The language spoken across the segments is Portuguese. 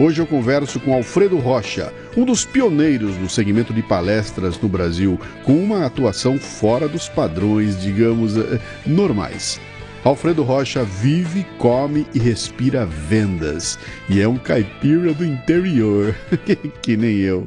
Hoje eu converso com Alfredo Rocha, um dos pioneiros no segmento de palestras no Brasil, com uma atuação fora dos padrões, digamos, eh, normais. Alfredo Rocha vive, come e respira vendas. E é um caipira do interior, que nem eu.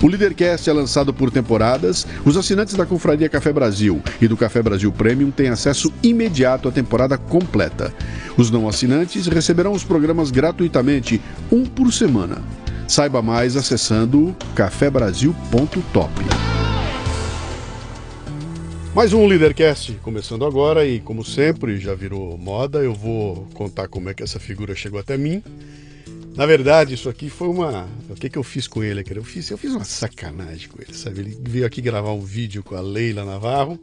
O Leadercast é lançado por temporadas. Os assinantes da Confraria Café Brasil e do Café Brasil Premium têm acesso imediato à temporada completa. Os não assinantes receberão os programas gratuitamente, um por semana. Saiba mais acessando cafebrasil.top. Mais um Leadercast começando agora e, como sempre, já virou moda. Eu vou contar como é que essa figura chegou até mim. Na verdade, isso aqui foi uma. O que, que eu fiz com ele? Eu fiz, eu fiz uma sacanagem com ele, sabe? Ele veio aqui gravar um vídeo com a Leila Navarro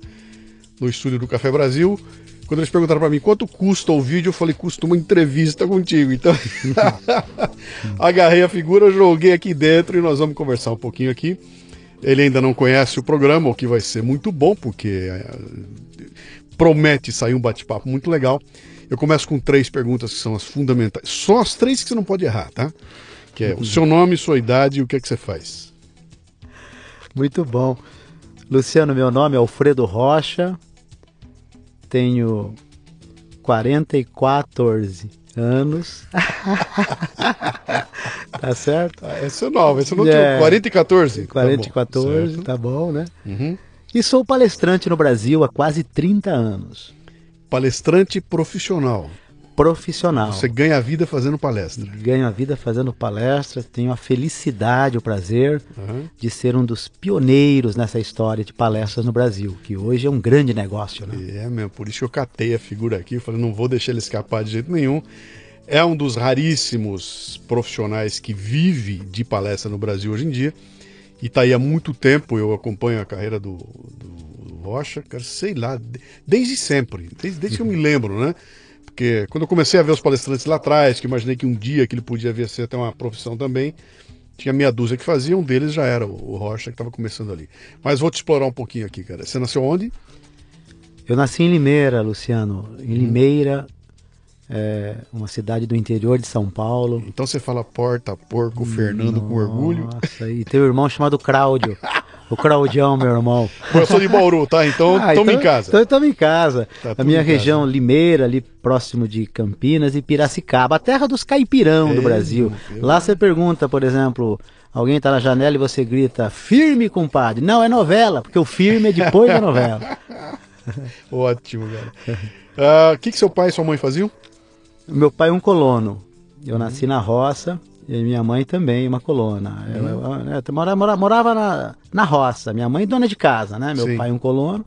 no estúdio do Café Brasil. Quando eles perguntaram para mim quanto custa o vídeo, eu falei, custa uma entrevista contigo. Então, agarrei a figura, joguei aqui dentro e nós vamos conversar um pouquinho aqui. Ele ainda não conhece o programa, o que vai ser muito bom, porque é, promete sair um bate-papo muito legal. Eu começo com três perguntas que são as fundamentais. Só as três que você não pode errar, tá? Que é o seu nome, sua idade e o que é que você faz. Muito bom. Luciano, meu nome é Alfredo Rocha, tenho 44 anos. tá certo? Ah, esse é novo, esse é novo. É, 40 e 14? 40 e 14, tá bom, tá bom né? Uhum. E sou palestrante no Brasil há quase 30 anos palestrante profissional. Profissional. Você ganha a vida fazendo palestra. Ganho a vida fazendo palestra, tenho a felicidade, o prazer uhum. de ser um dos pioneiros nessa história de palestras no Brasil, que hoje é um grande negócio. Né? É mesmo, por isso que eu catei a figura aqui, falei, não vou deixar ele escapar de jeito nenhum. É um dos raríssimos profissionais que vive de palestra no Brasil hoje em dia. E está aí há muito tempo, eu acompanho a carreira do, do Rocha, cara, sei lá, desde sempre, desde, desde que eu me lembro, né? Porque quando eu comecei a ver os palestrantes lá atrás, que imaginei que um dia que ele podia vir a ser até uma profissão também, tinha meia dúzia que fazia, um deles já era o Rocha, que estava começando ali. Mas vou te explorar um pouquinho aqui, cara. Você nasceu onde? Eu nasci em Limeira, Luciano. Em hum. Limeira, é uma cidade do interior de São Paulo. Então você fala porta, porco, Fernando Nossa, com orgulho. Nossa, e tem um irmão chamado Cláudio. O Claudião, meu irmão. Eu sou de Bauru, tá? Então ah, então, em casa. Então estamos em casa. Tá a minha região casa. Limeira, ali próximo de Campinas e Piracicaba, a terra dos caipirão do Brasil. Lá você pergunta, por exemplo, alguém está na janela e você grita, firme, compadre. Não, é novela, porque o firme é depois da novela. Ótimo, cara. Ah, o uh, que, que seu pai e sua mãe faziam? Meu pai é um colono. Eu nasci na roça e minha mãe também, uma colona. Uhum. Eu, eu, eu, morava, morava na, na roça. Minha mãe dona de casa, né? Meu Sim. pai um colono.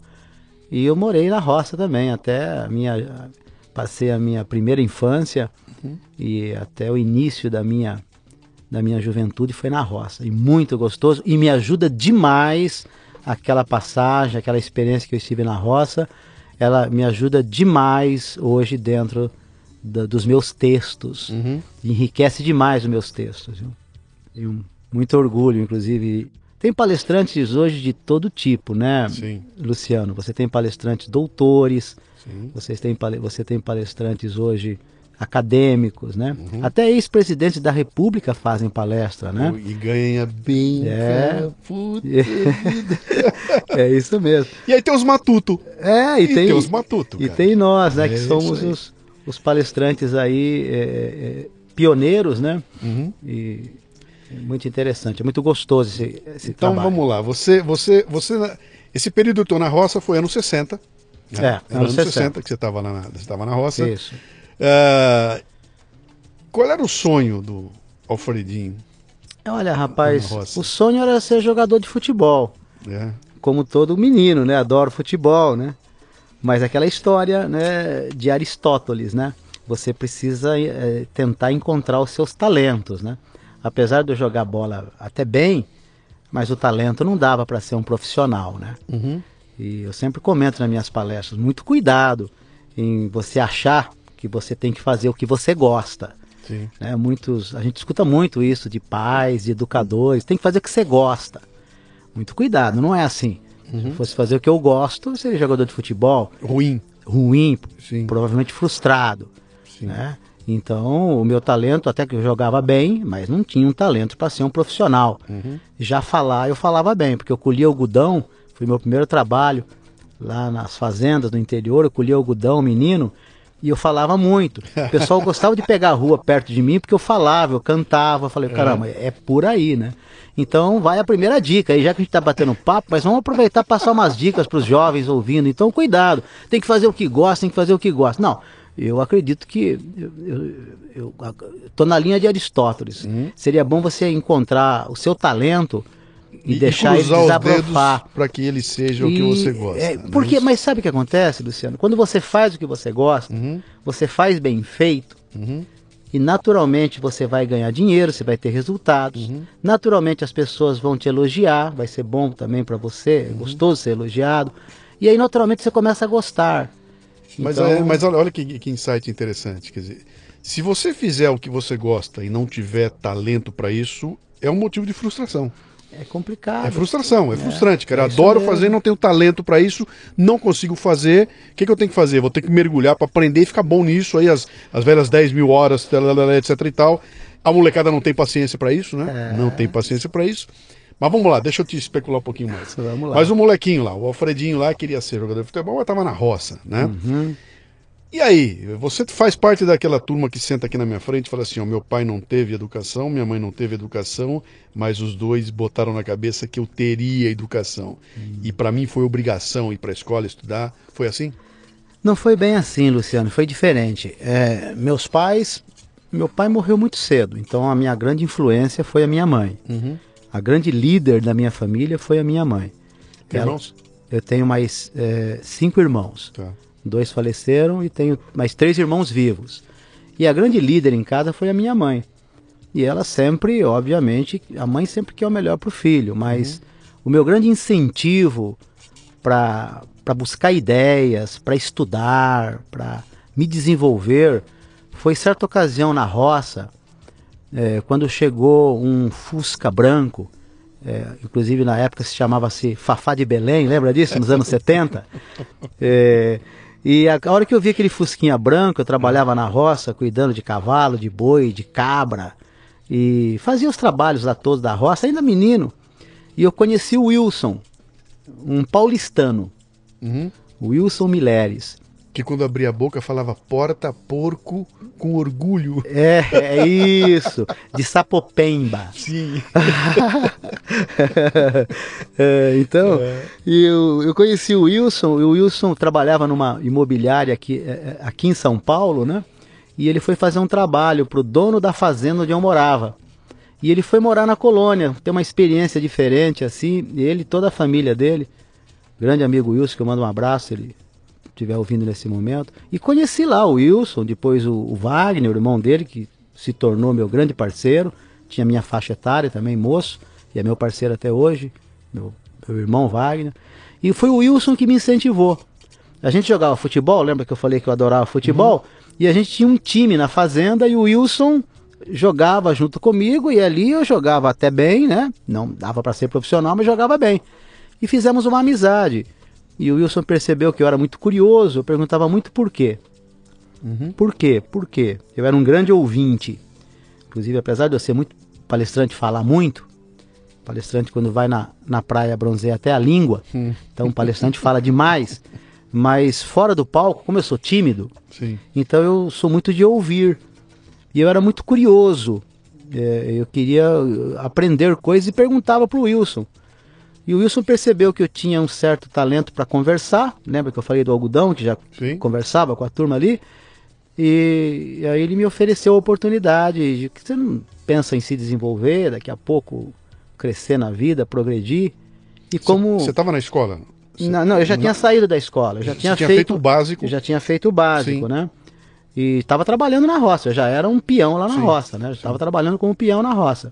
E eu morei na roça também, até a minha. Passei a minha primeira infância uhum. e até o início da minha, da minha juventude foi na roça. E muito gostoso. E me ajuda demais aquela passagem, aquela experiência que eu estive na roça. Ela me ajuda demais hoje dentro da, dos meus textos. Uhum. Enriquece demais os meus textos. Viu? Tenho muito orgulho, inclusive. Tem palestrantes hoje de todo tipo, né, Sim. Luciano? Você tem palestrantes doutores, Sim. Você, tem, você tem palestrantes hoje acadêmicos, né? Uhum. Até ex-presidentes da República fazem palestra, né? E ganha bem. É. é isso mesmo. E aí tem os matuto. É, e, e tem, tem os matuto. E tem nós, né? É que somos os, os palestrantes aí é, é, pioneiros, né? Uhum. E muito interessante, é muito gostoso esse, esse então, trabalho. vamos lá, você, você, você, esse período que na roça foi anos 60. Né? É, anos 60. 60 que você estava na, você na roça. Isso. Uh, qual era o sonho do Alfredinho Olha, rapaz, o sonho era ser jogador de futebol. É. Como todo menino, né? Adoro futebol, né? Mas aquela história né, de Aristóteles, né? Você precisa é, tentar encontrar os seus talentos, né? Apesar de eu jogar bola até bem, mas o talento não dava para ser um profissional, né? Uhum. E eu sempre comento nas minhas palestras, muito cuidado em você achar que você tem que fazer o que você gosta. Sim. Né? Muitos, a gente escuta muito isso de pais, de educadores, tem que fazer o que você gosta. Muito cuidado, não é assim. Uhum. Se fosse fazer o que eu gosto, seria jogador de futebol. Ruim. Ruim, Sim. provavelmente frustrado. Sim. Né? Então, o meu talento, até que eu jogava bem, mas não tinha um talento para ser um profissional. Uhum. Já falar, eu falava bem, porque eu colhia algodão, foi meu primeiro trabalho lá nas fazendas do interior, eu colhia algodão, menino, e eu falava muito. O pessoal gostava de pegar a rua perto de mim porque eu falava, eu cantava. Eu falei, caramba, é, é por aí, né? Então vai a primeira dica aí, já que a gente está batendo papo, mas vamos aproveitar e passar umas dicas para os jovens ouvindo. Então, cuidado, tem que fazer o que gosta, tem que fazer o que gosta. Não, eu acredito que eu estou na linha de Aristóteles. Uhum. Seria bom você encontrar o seu talento e, e deixar ele desabafar para que ele seja e, o que você gosta. É, né? porque, mas sabe o que acontece, Luciano? Quando você faz o que você gosta, uhum. você faz bem feito. Uhum. E naturalmente você vai ganhar dinheiro, você vai ter resultados. Uhum. Naturalmente as pessoas vão te elogiar, vai ser bom também para você, é gostoso ser elogiado. E aí naturalmente você começa a gostar. Mas, então... é, mas olha, olha que, que insight interessante. Quer dizer, se você fizer o que você gosta e não tiver talento para isso, é um motivo de frustração. É complicado. É frustração, é, é frustrante, cara. É Adoro mesmo. fazer, não tenho talento para isso, não consigo fazer. O que, que eu tenho que fazer? Vou ter que mergulhar para aprender e ficar bom nisso aí, as, as velhas 10 mil horas, etc e tal. A molecada não tem paciência para isso, né? É. Não tem paciência para isso. Mas vamos lá, deixa eu te especular um pouquinho mais. Vamos lá. Mas o molequinho lá, o Alfredinho lá, queria ser jogador de futebol, mas tava na roça, né? Uhum. E aí, você faz parte daquela turma que senta aqui na minha frente e fala assim: ó, meu pai não teve educação, minha mãe não teve educação, mas os dois botaram na cabeça que eu teria educação. Hum. E para mim foi obrigação ir para a escola estudar. Foi assim? Não foi bem assim, Luciano, foi diferente. É, meus pais, meu pai morreu muito cedo, então a minha grande influência foi a minha mãe. Uhum. A grande líder da minha família foi a minha mãe. Irmãos? Eu tenho mais é, cinco irmãos. Tá. Dois faleceram e tenho mais três irmãos vivos. E a grande líder em casa foi a minha mãe. E ela sempre, obviamente, a mãe sempre quer o melhor para o filho, mas uhum. o meu grande incentivo para buscar ideias, para estudar, para me desenvolver, foi certa ocasião na roça, é, quando chegou um Fusca branco, é, inclusive na época se chamava-se Fafá de Belém, lembra disso? Nos anos 70? É, e a, a, hora que eu vi aquele fusquinha branco, eu trabalhava na roça, cuidando de cavalo, de boi, de cabra, e fazia os trabalhos lá todos da roça, ainda menino. E eu conheci o Wilson, um paulistano, uhum. Wilson Mileres que quando abria a boca falava porta, porco, com orgulho. É, é isso. De Sapopemba. Sim. é, então, é. Eu, eu conheci o Wilson, e o Wilson trabalhava numa imobiliária aqui, é, é, aqui em São Paulo, né? E ele foi fazer um trabalho para o dono da fazenda onde eu morava. E ele foi morar na colônia, ter uma experiência diferente assim. Ele, toda a família dele, grande amigo Wilson, que eu mando um abraço, ele estiver ouvindo nesse momento. E conheci lá o Wilson, depois o, o, Wagner, o irmão dele, que se tornou meu grande parceiro. Tinha minha faixa etária também, moço, e é meu parceiro até hoje, meu, meu irmão Wagner. E foi o Wilson que me incentivou. A gente jogava futebol, lembra que eu falei que eu adorava futebol? Uhum. E a gente tinha um time na fazenda e o Wilson jogava junto comigo e ali eu jogava até bem, né? Não dava para ser profissional, mas jogava bem. E fizemos uma amizade. E o Wilson percebeu que eu era muito curioso, eu perguntava muito por quê. Uhum. Por quê? Por quê? Eu era um grande ouvinte. Inclusive, apesar de eu ser muito palestrante, falar muito, palestrante quando vai na, na praia bronzeia até a língua, hum. então o palestrante fala demais. Mas fora do palco, como eu sou tímido, Sim. então eu sou muito de ouvir. E eu era muito curioso. É, eu queria aprender coisas e perguntava para o Wilson. E o Wilson percebeu que eu tinha um certo talento para conversar. Lembra que eu falei do algodão, que já Sim. conversava com a turma ali? E, e, aí ele me ofereceu a oportunidade de que você não pensa em se desenvolver, daqui a pouco crescer na vida, progredir. E como. Você estava na escola? Cê... Não, não, eu já tinha saído da escola. Eu já tinha, tinha feito, o básico. Eu já tinha feito o básico, Sim. né? E estava trabalhando na roça. Eu já era um peão lá na Sim. roça, né? Estava trabalhando como peão na roça.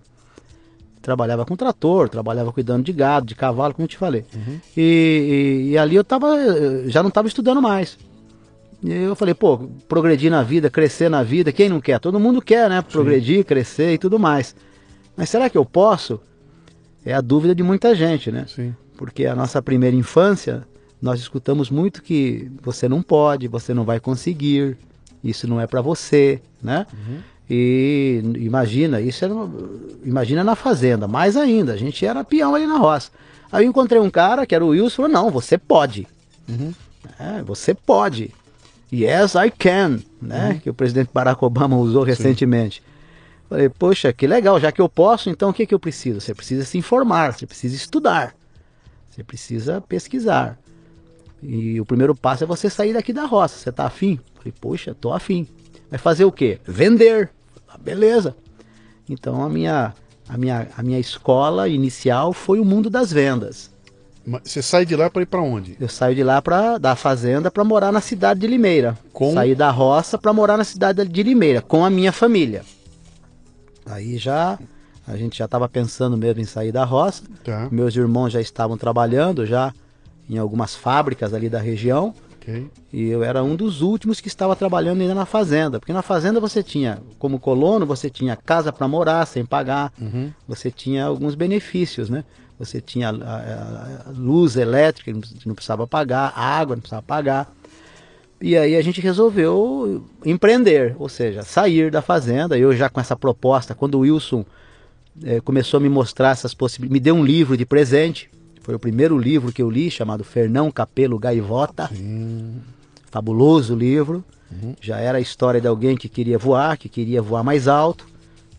Trabalhava com trator, trabalhava cuidando de gado, de cavalo, como eu te falei. Uhum. E, e, e, ali eu tava, já não estava estudando mais. E eu falei, pô, progredir na vida, crescer na vida, quem não quer? Todo mundo quer, né? Progredir, Sim. crescer e tudo mais. Mas será que eu posso? É a dúvida de muita gente, né? Sim. Porque a nossa primeira infância, nós escutamos muito que você não pode, você não vai conseguir, isso não é para você, né? Uhum. E imagina, isso era, imagina na fazenda, mais ainda, a gente era peão ali na roça. Aí eu encontrei um cara que era o Wilson, falou, não, você pode. Uhum. É, você pode. Yes, I can, né? Uhum. Que o presidente Barack Obama usou Sim. recentemente. Falei, poxa, que legal, já que eu posso, então o que, que eu preciso? Você precisa se informar, você precisa estudar, você precisa pesquisar. E o primeiro passo é você sair daqui da roça. Você está afim? Falei, poxa, tô afim. Vai fazer o quê? Vender. Beleza. Então a minha, a, minha, a minha escola inicial foi o mundo das vendas. Você sai de lá para ir para onde? Eu saio de lá para da fazenda para morar na cidade de Limeira. Com... Saí da roça para morar na cidade de Limeira com a minha família. Aí já a gente já estava pensando mesmo em sair da roça. Tá. Meus irmãos já estavam trabalhando já em algumas fábricas ali da região. Okay. E eu era um dos últimos que estava trabalhando ainda na fazenda. Porque na fazenda você tinha, como colono, você tinha casa para morar sem pagar, uhum. você tinha alguns benefícios, né? Você tinha a, a, a luz elétrica, não precisava pagar, água não precisava pagar. E aí a gente resolveu empreender, ou seja, sair da fazenda. Eu já com essa proposta, quando o Wilson é, começou a me mostrar essas possibilidades, me deu um livro de presente foi o primeiro livro que eu li, chamado Fernão Capelo Gaivota. Sim. Fabuloso livro. Uhum. Já era a história de alguém que queria voar, que queria voar mais alto.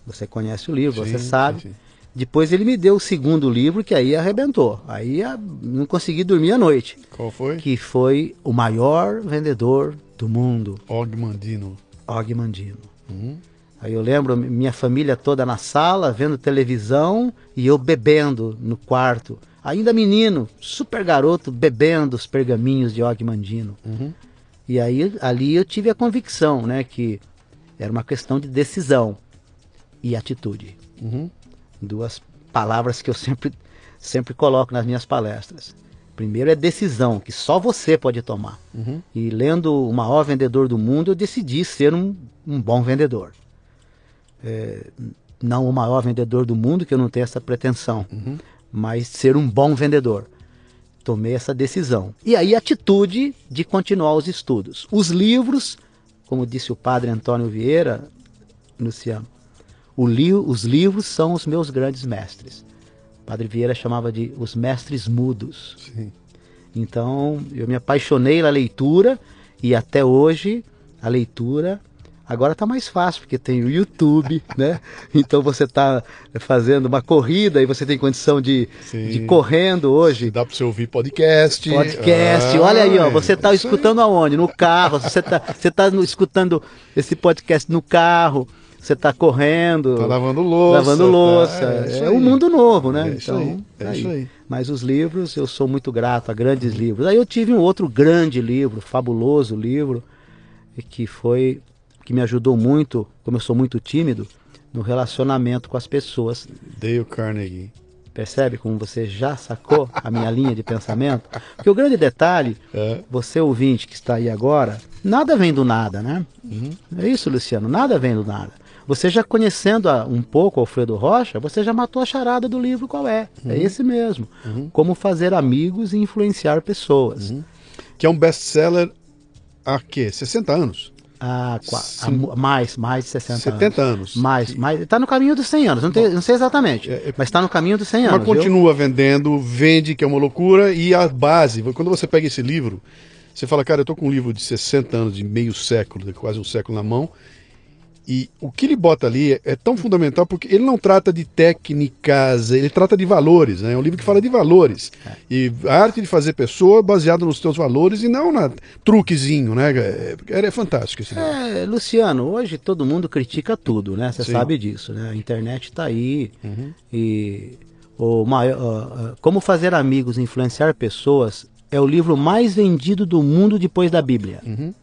Você conhece o livro, sim, você sabe. Sim. Depois ele me deu o segundo livro, que aí arrebentou. Aí não consegui dormir à noite. Qual foi? Que foi O Maior Vendedor do Mundo. Og Mandino. Og Mandino. Uhum. Aí eu lembro minha família toda na sala, vendo televisão e eu bebendo no quarto ainda menino, super garoto, bebendo os pergaminhos de Og Mandino. Uhum. E aí ali eu tive a convicção, né, que era uma questão de decisão e atitude. Uhum. Duas palavras que eu sempre sempre coloco nas minhas palestras. Primeiro é decisão, que só você pode tomar. Uhum. E lendo O Maior Vendedor do Mundo, eu decidi ser um, um bom vendedor. É, não o maior vendedor do mundo, que eu não tenho essa pretensão. Uhum mas ser um bom vendedor. Tomei essa decisão. E aí, atitude de continuar os estudos. Os livros, como disse o padre Antônio Vieira, Luciano, li os livros são os meus grandes mestres. O padre Vieira chamava de os mestres mudos. Sim. Então, eu me apaixonei na leitura e até hoje a leitura Agora está mais fácil, porque tem o YouTube, né? Então você está fazendo uma corrida e você tem condição de, de correndo hoje. Dá para você ouvir podcast. Podcast. Ah, Olha aí, ó, você está escutando aí. aonde? No carro. Você está você tá escutando esse podcast no carro. Você está correndo. Está lavando louça. Lavando tá, louça. é, é um mundo novo, né? É isso então, aí. É aí. isso aí. Mas os livros, eu sou muito grato a grandes livros. Aí eu tive um outro grande livro, fabuloso livro, que foi que me ajudou muito, como eu sou muito tímido, no relacionamento com as pessoas. Dale Carnegie. Percebe como você já sacou a minha linha de pensamento? Porque o grande detalhe, é. você ouvinte que está aí agora, nada vem do nada, né? Uhum. É isso, Luciano, nada vem do nada. Você já conhecendo um pouco Alfredo Rocha, você já matou a charada do livro qual é. é uhum. É esse mesmo. Uhum. Como fazer amigos e influenciar pessoas. Uhum. Que é um best-seller há quê? 60 anos? Ah, mais, mais de 60 70 anos. anos. Mais, mais. Está no caminho dos 100 anos, não, tem, não sei exatamente, é, é, mas está no caminho dos 100 anos. Mas continua viu? vendendo, vende, que é uma loucura, e a base, quando você pega esse livro, você fala, cara, eu estou com um livro de 60 anos, de meio século, de quase um século na mão, E o que ele bota ali é, é, tão fundamental porque ele não trata de técnicas, ele trata de valores. Né? É um livro que fala de valores. É. E a arte de fazer pessoa baseada nos teus valores e não na truquezinho, né? É, é fantástico esse livro. É, Luciano, hoje todo mundo critica tudo, né? Você sabe disso, né? A internet está aí uhum. e o maior, uh, como fazer amigos e influenciar pessoas é o livro mais vendido do mundo depois da Bíblia. Uhum.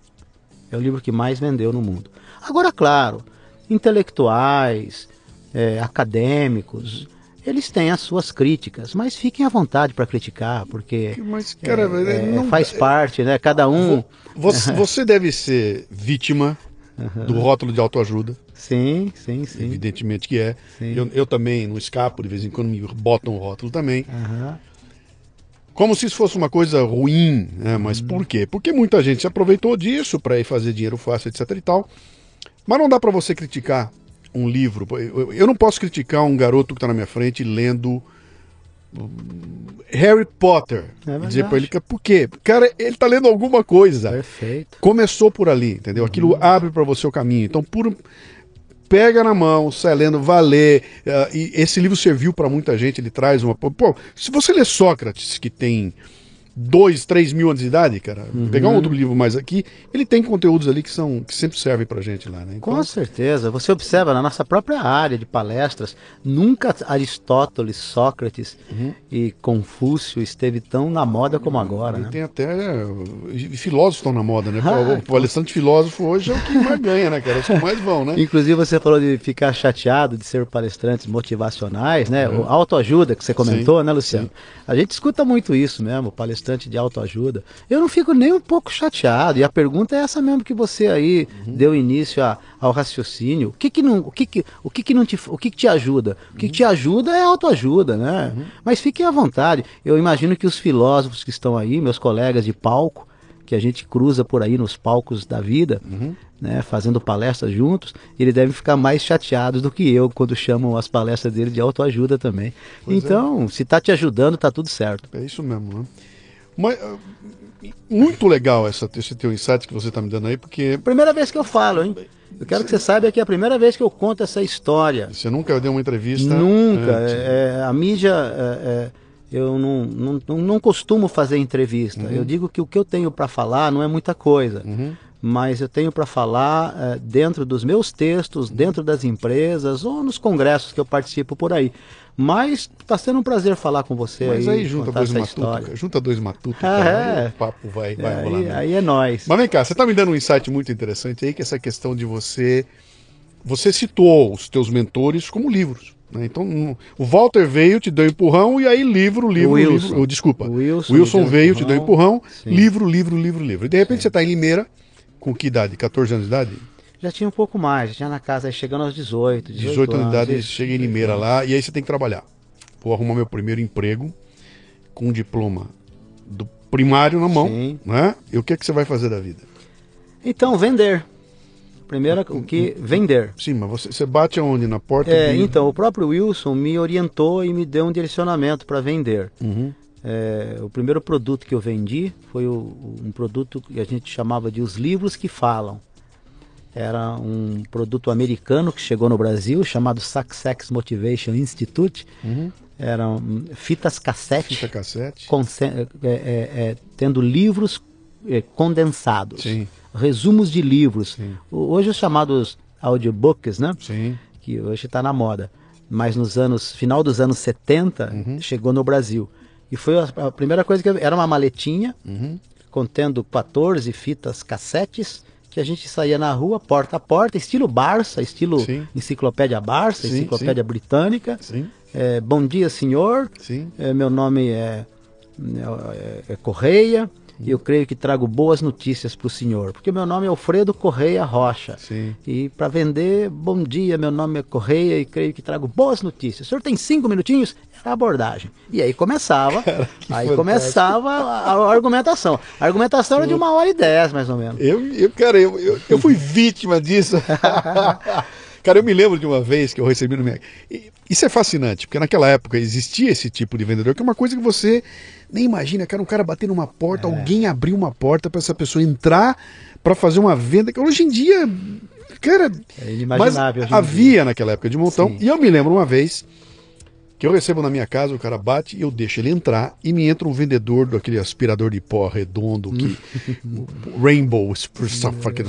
É o livro que mais vendeu no mundo. Agora, claro, intelectuais, é, acadêmicos, eles têm as suas críticas, mas fiquem à vontade para criticar, porque mas, cara, é, é, não, faz parte, né? Cada um. Você, você deve ser vítima uhum. do rótulo de autoajuda. Sim, sim, sim. Evidentemente que é. Eu, eu, também não escapo, de vez em quando me botam um rótulo também. Uhum. Como se isso fosse uma coisa ruim, né? Mas uhum. por quê? Porque muita gente se aproveitou disso para ir fazer dinheiro fácil, etc e tal. Mas não dá para você criticar um livro. Eu não posso criticar um garoto que está na minha frente lendo hum, Harry Potter. É dizer para ele, por quê? Cara, ele está lendo alguma coisa. Perfeito. Começou por ali, entendeu? Aquilo uhum. abre para você o caminho. Então, por pega na mão, sai lendo, valer. Uh, e esse livro serviu para muita gente, ele traz uma. Pô, se você lê Sócrates, que tem dois, três mil anos de idade, cara, uhum. pegar um outro livro mais aqui, ele tem conteúdos ali que são que sempre servem pra gente lá, né? Então... Com certeza. Você observa na nossa própria área de palestras, nunca Aristóteles, Sócrates uhum. e Confúcio esteve tão na moda como agora. Né? Tem até filósofos estão na moda, né? Ah, o palestrante filósofo hoje é o que mais ganha, né, cara? Os que mais vão, né? Inclusive você falou de ficar chateado de ser palestrantes motivacionais, né? Uhum. O autoajuda que você comentou, sim, né, Luciano? Sim. A gente escuta muito isso mesmo, palestrante bastante de autoajuda. Eu não fico nem um pouco chateado. E a pergunta é essa mesmo que você aí uhum. deu início a, ao raciocínio. O que que não, o que que, o que que não te, o que que te ajuda? O que, que te ajuda é autoajuda, né? Uhum. Mas fiquem à vontade. Eu imagino que os filósofos que estão aí, meus colegas de palco, que a gente cruza por aí nos palcos da vida, uhum. né, fazendo palestras juntos, eles devem ficar mais chateados do que eu quando chamam as palestras dele de autoajuda também. Pois é. então, é. se está te ajudando, está tudo certo. É isso mesmo, né? Mas, ah, muito legal essa, esse teu insight que você está me dando aí, porque. Primeira vez que eu falo, hein? Eu quero que você saiba que é a primeira vez que eu conto essa história. Você nunca deu uma entrevista? Nunca. É, é, a mídia. É, é, eu não, não, não, costumo fazer entrevista. Uhum. Eu digo que o que eu tenho para falar não é muita coisa. Uhum. Mas eu tenho para falar é, dentro dos meus textos, dentro das empresas ou nos congressos que eu participo por aí. Mas está sendo um prazer falar com você. Mas aí, aí junta dois matutos, junta dois matutos, é. o papo vai, vai aí, rolar. Aí é nós. Mas vem cá, você está me dando um insight muito interessante aí, que é essa questão de você. Você citou os teus mentores como livros. Né? Então, o Walter veio, te deu empurrão, e aí livro, livro, o Wilson. livro. Oh, desculpa. O Wilson, Wilson veio, empurrão. te deu empurrão, Sim. livro, livro, livro, livro. E de repente Sim. você está em Limeira, com que idade? 14 anos de idade? Já tinha um pouco mais, já tinha na casa, chegando aos 18. 18, 18 anos de idade, chega em Limeira lá, e aí você tem que trabalhar vou arrumar meu primeiro emprego com um diploma do primário na mão, Sim. né? E o que, é que você vai fazer da vida? Então, vender. Primeiro, o que? Vender. Sim, mas você, você bate aonde? Na porta? É, de... então, o próprio Wilson me orientou e me deu um direcionamento para vender. Uhum. É, o primeiro produto que eu vendi foi o, um produto que a gente chamava de os livros que falam. Era um produto americano que chegou no Brasil, chamado Success Motivation Institute. Uhum eram fitas cassete, Fita cassete. É, é, é, tendo livros é, condensados, Sim. resumos de livros. Sim. Hoje os chamados audiobooks, né? Sim. Que hoje está na moda. Mas nos anos, final dos anos 70, uhum. chegou no Brasil. E foi a, primeira coisa que era uma maletinha uhum. contendo 14 fitas cassetes que a gente saía na rua, porta a porta, estilo Barça, estilo sim. enciclopédia Barça, sim, enciclopédia sim. britânica. É, bom dia, senhor. É, meu nome é, é, é Correia e eu creio que trago boas notícias para o senhor, porque meu nome é Alfredo Correia Rocha. Sim. E para vender, bom dia, meu nome é Correia e creio que trago boas notícias. O senhor tem cinco minutinhos? Era a abordagem. E aí começava, Cara, aí fantástico. começava a, a, argumentação. A argumentação era de uma hora e dez, mais ou menos. Eu, eu cara, eu, eu, eu fui vítima disso. Cara, eu me lembro de uma vez que eu recebi no minha. Isso é fascinante, porque naquela época existia esse tipo de vendedor, que é uma coisa que você nem imagina, cara, um cara bater numa porta, é. alguém abrir uma porta para essa pessoa entrar para fazer uma venda. Que hoje em dia cara, é inimaginável. Mas havia naquela época de montão. Sim. E eu me lembro uma vez que eu recebo na minha casa, o cara bate, eu deixo ele entrar e me entra um vendedor daquele aspirador de pó redondo que Rainbow, aquele.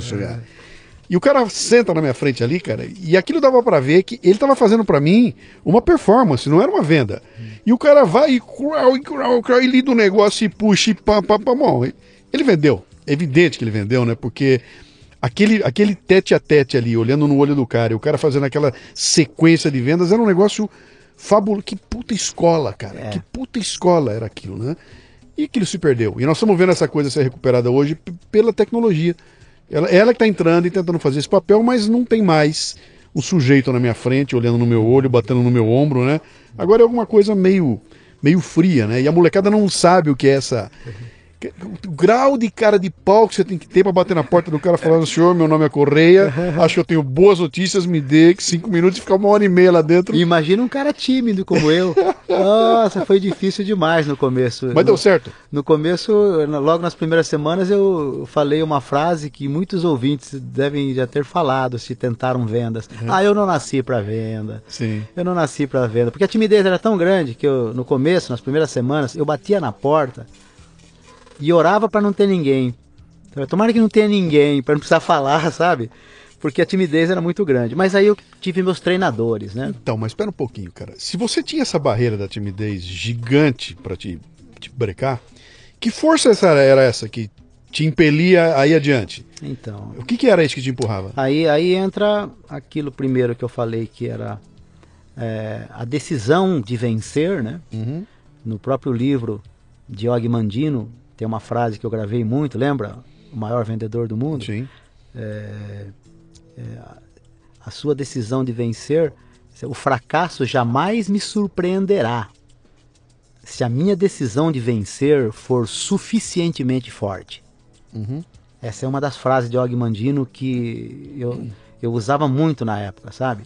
E o cara senta na minha frente ali, cara, e aquilo dava para ver que ele tava fazendo para mim uma performance, não era uma venda. E o cara vai e crau, crau, crau, e lida o negócio e puxa e pá, pá, pá, bom, ele vendeu. É evidente que ele vendeu, né? Porque aquele, aquele tete a tete ali, olhando no olho do cara, e o cara fazendo aquela sequência de vendas, era um negócio fabuloso. Que puta escola, cara. É. Que puta escola era aquilo, né? E aquilo se perdeu. E nós estamos vendo essa coisa ser recuperada hoje pela tecnologia. Ela, ela que está entrando e tentando fazer esse papel, mas não tem mais um sujeito na minha frente, olhando no meu olho, batendo no meu ombro, né? Agora é alguma coisa meio, meio fria, né? E a molecada não sabe o que é essa o grau de cara de pau que você tem que ter para bater na porta do cara falando, senhor, meu nome é Correia, acho que eu tenho boas notícias, me dê cinco minutos e ficar uma hora e meia lá dentro. Imagina um cara tímido como eu. Nossa, foi difícil demais no começo. Mas no, deu certo. No começo, logo nas primeiras semanas, eu falei uma frase que muitos ouvintes devem já ter falado se tentaram vendas. Uhum. Ah, eu não nasci para venda. Sim. Eu não nasci para venda. Porque a timidez era tão grande que eu, no começo, nas primeiras semanas, eu batia na porta e orava para não ter ninguém. Tomara que não tenha ninguém, para não precisar falar, sabe? Porque a timidez era muito grande. Mas aí eu tive meus treinadores, né? Então, mas espera um pouquinho, cara. Se você tinha essa barreira da timidez gigante para te, te brecar, que força essa era essa que te impelia a ir adiante? Então. O que, que era isso que te empurrava? Aí, aí entra aquilo primeiro que eu falei, que era é, a decisão de vencer, né? Uhum. No próprio livro de Og Mandino, tem uma frase que eu gravei muito, lembra? O maior vendedor do mundo. Sim. É, é, a sua decisão de vencer, o fracasso jamais me surpreenderá se a minha decisão de vencer for suficientemente forte. Uhum. Essa é uma das frases de Og Mandino que eu, eu usava muito na época, sabe?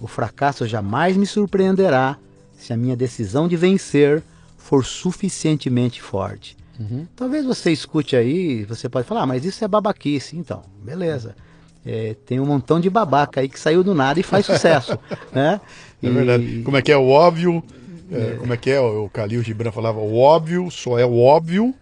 O fracasso jamais me surpreenderá se a minha decisão de vencer for suficientemente forte. Uhum. Talvez você escute aí, você pode falar, ah, mas isso é babaquice. Então, beleza. É, tem um montão de babaca aí que saiu do nada e faz sucesso. né? É e... verdade. Como é que é o óbvio? É, é. Como é que é? O Calil Gibran falava: o óbvio só é o óbvio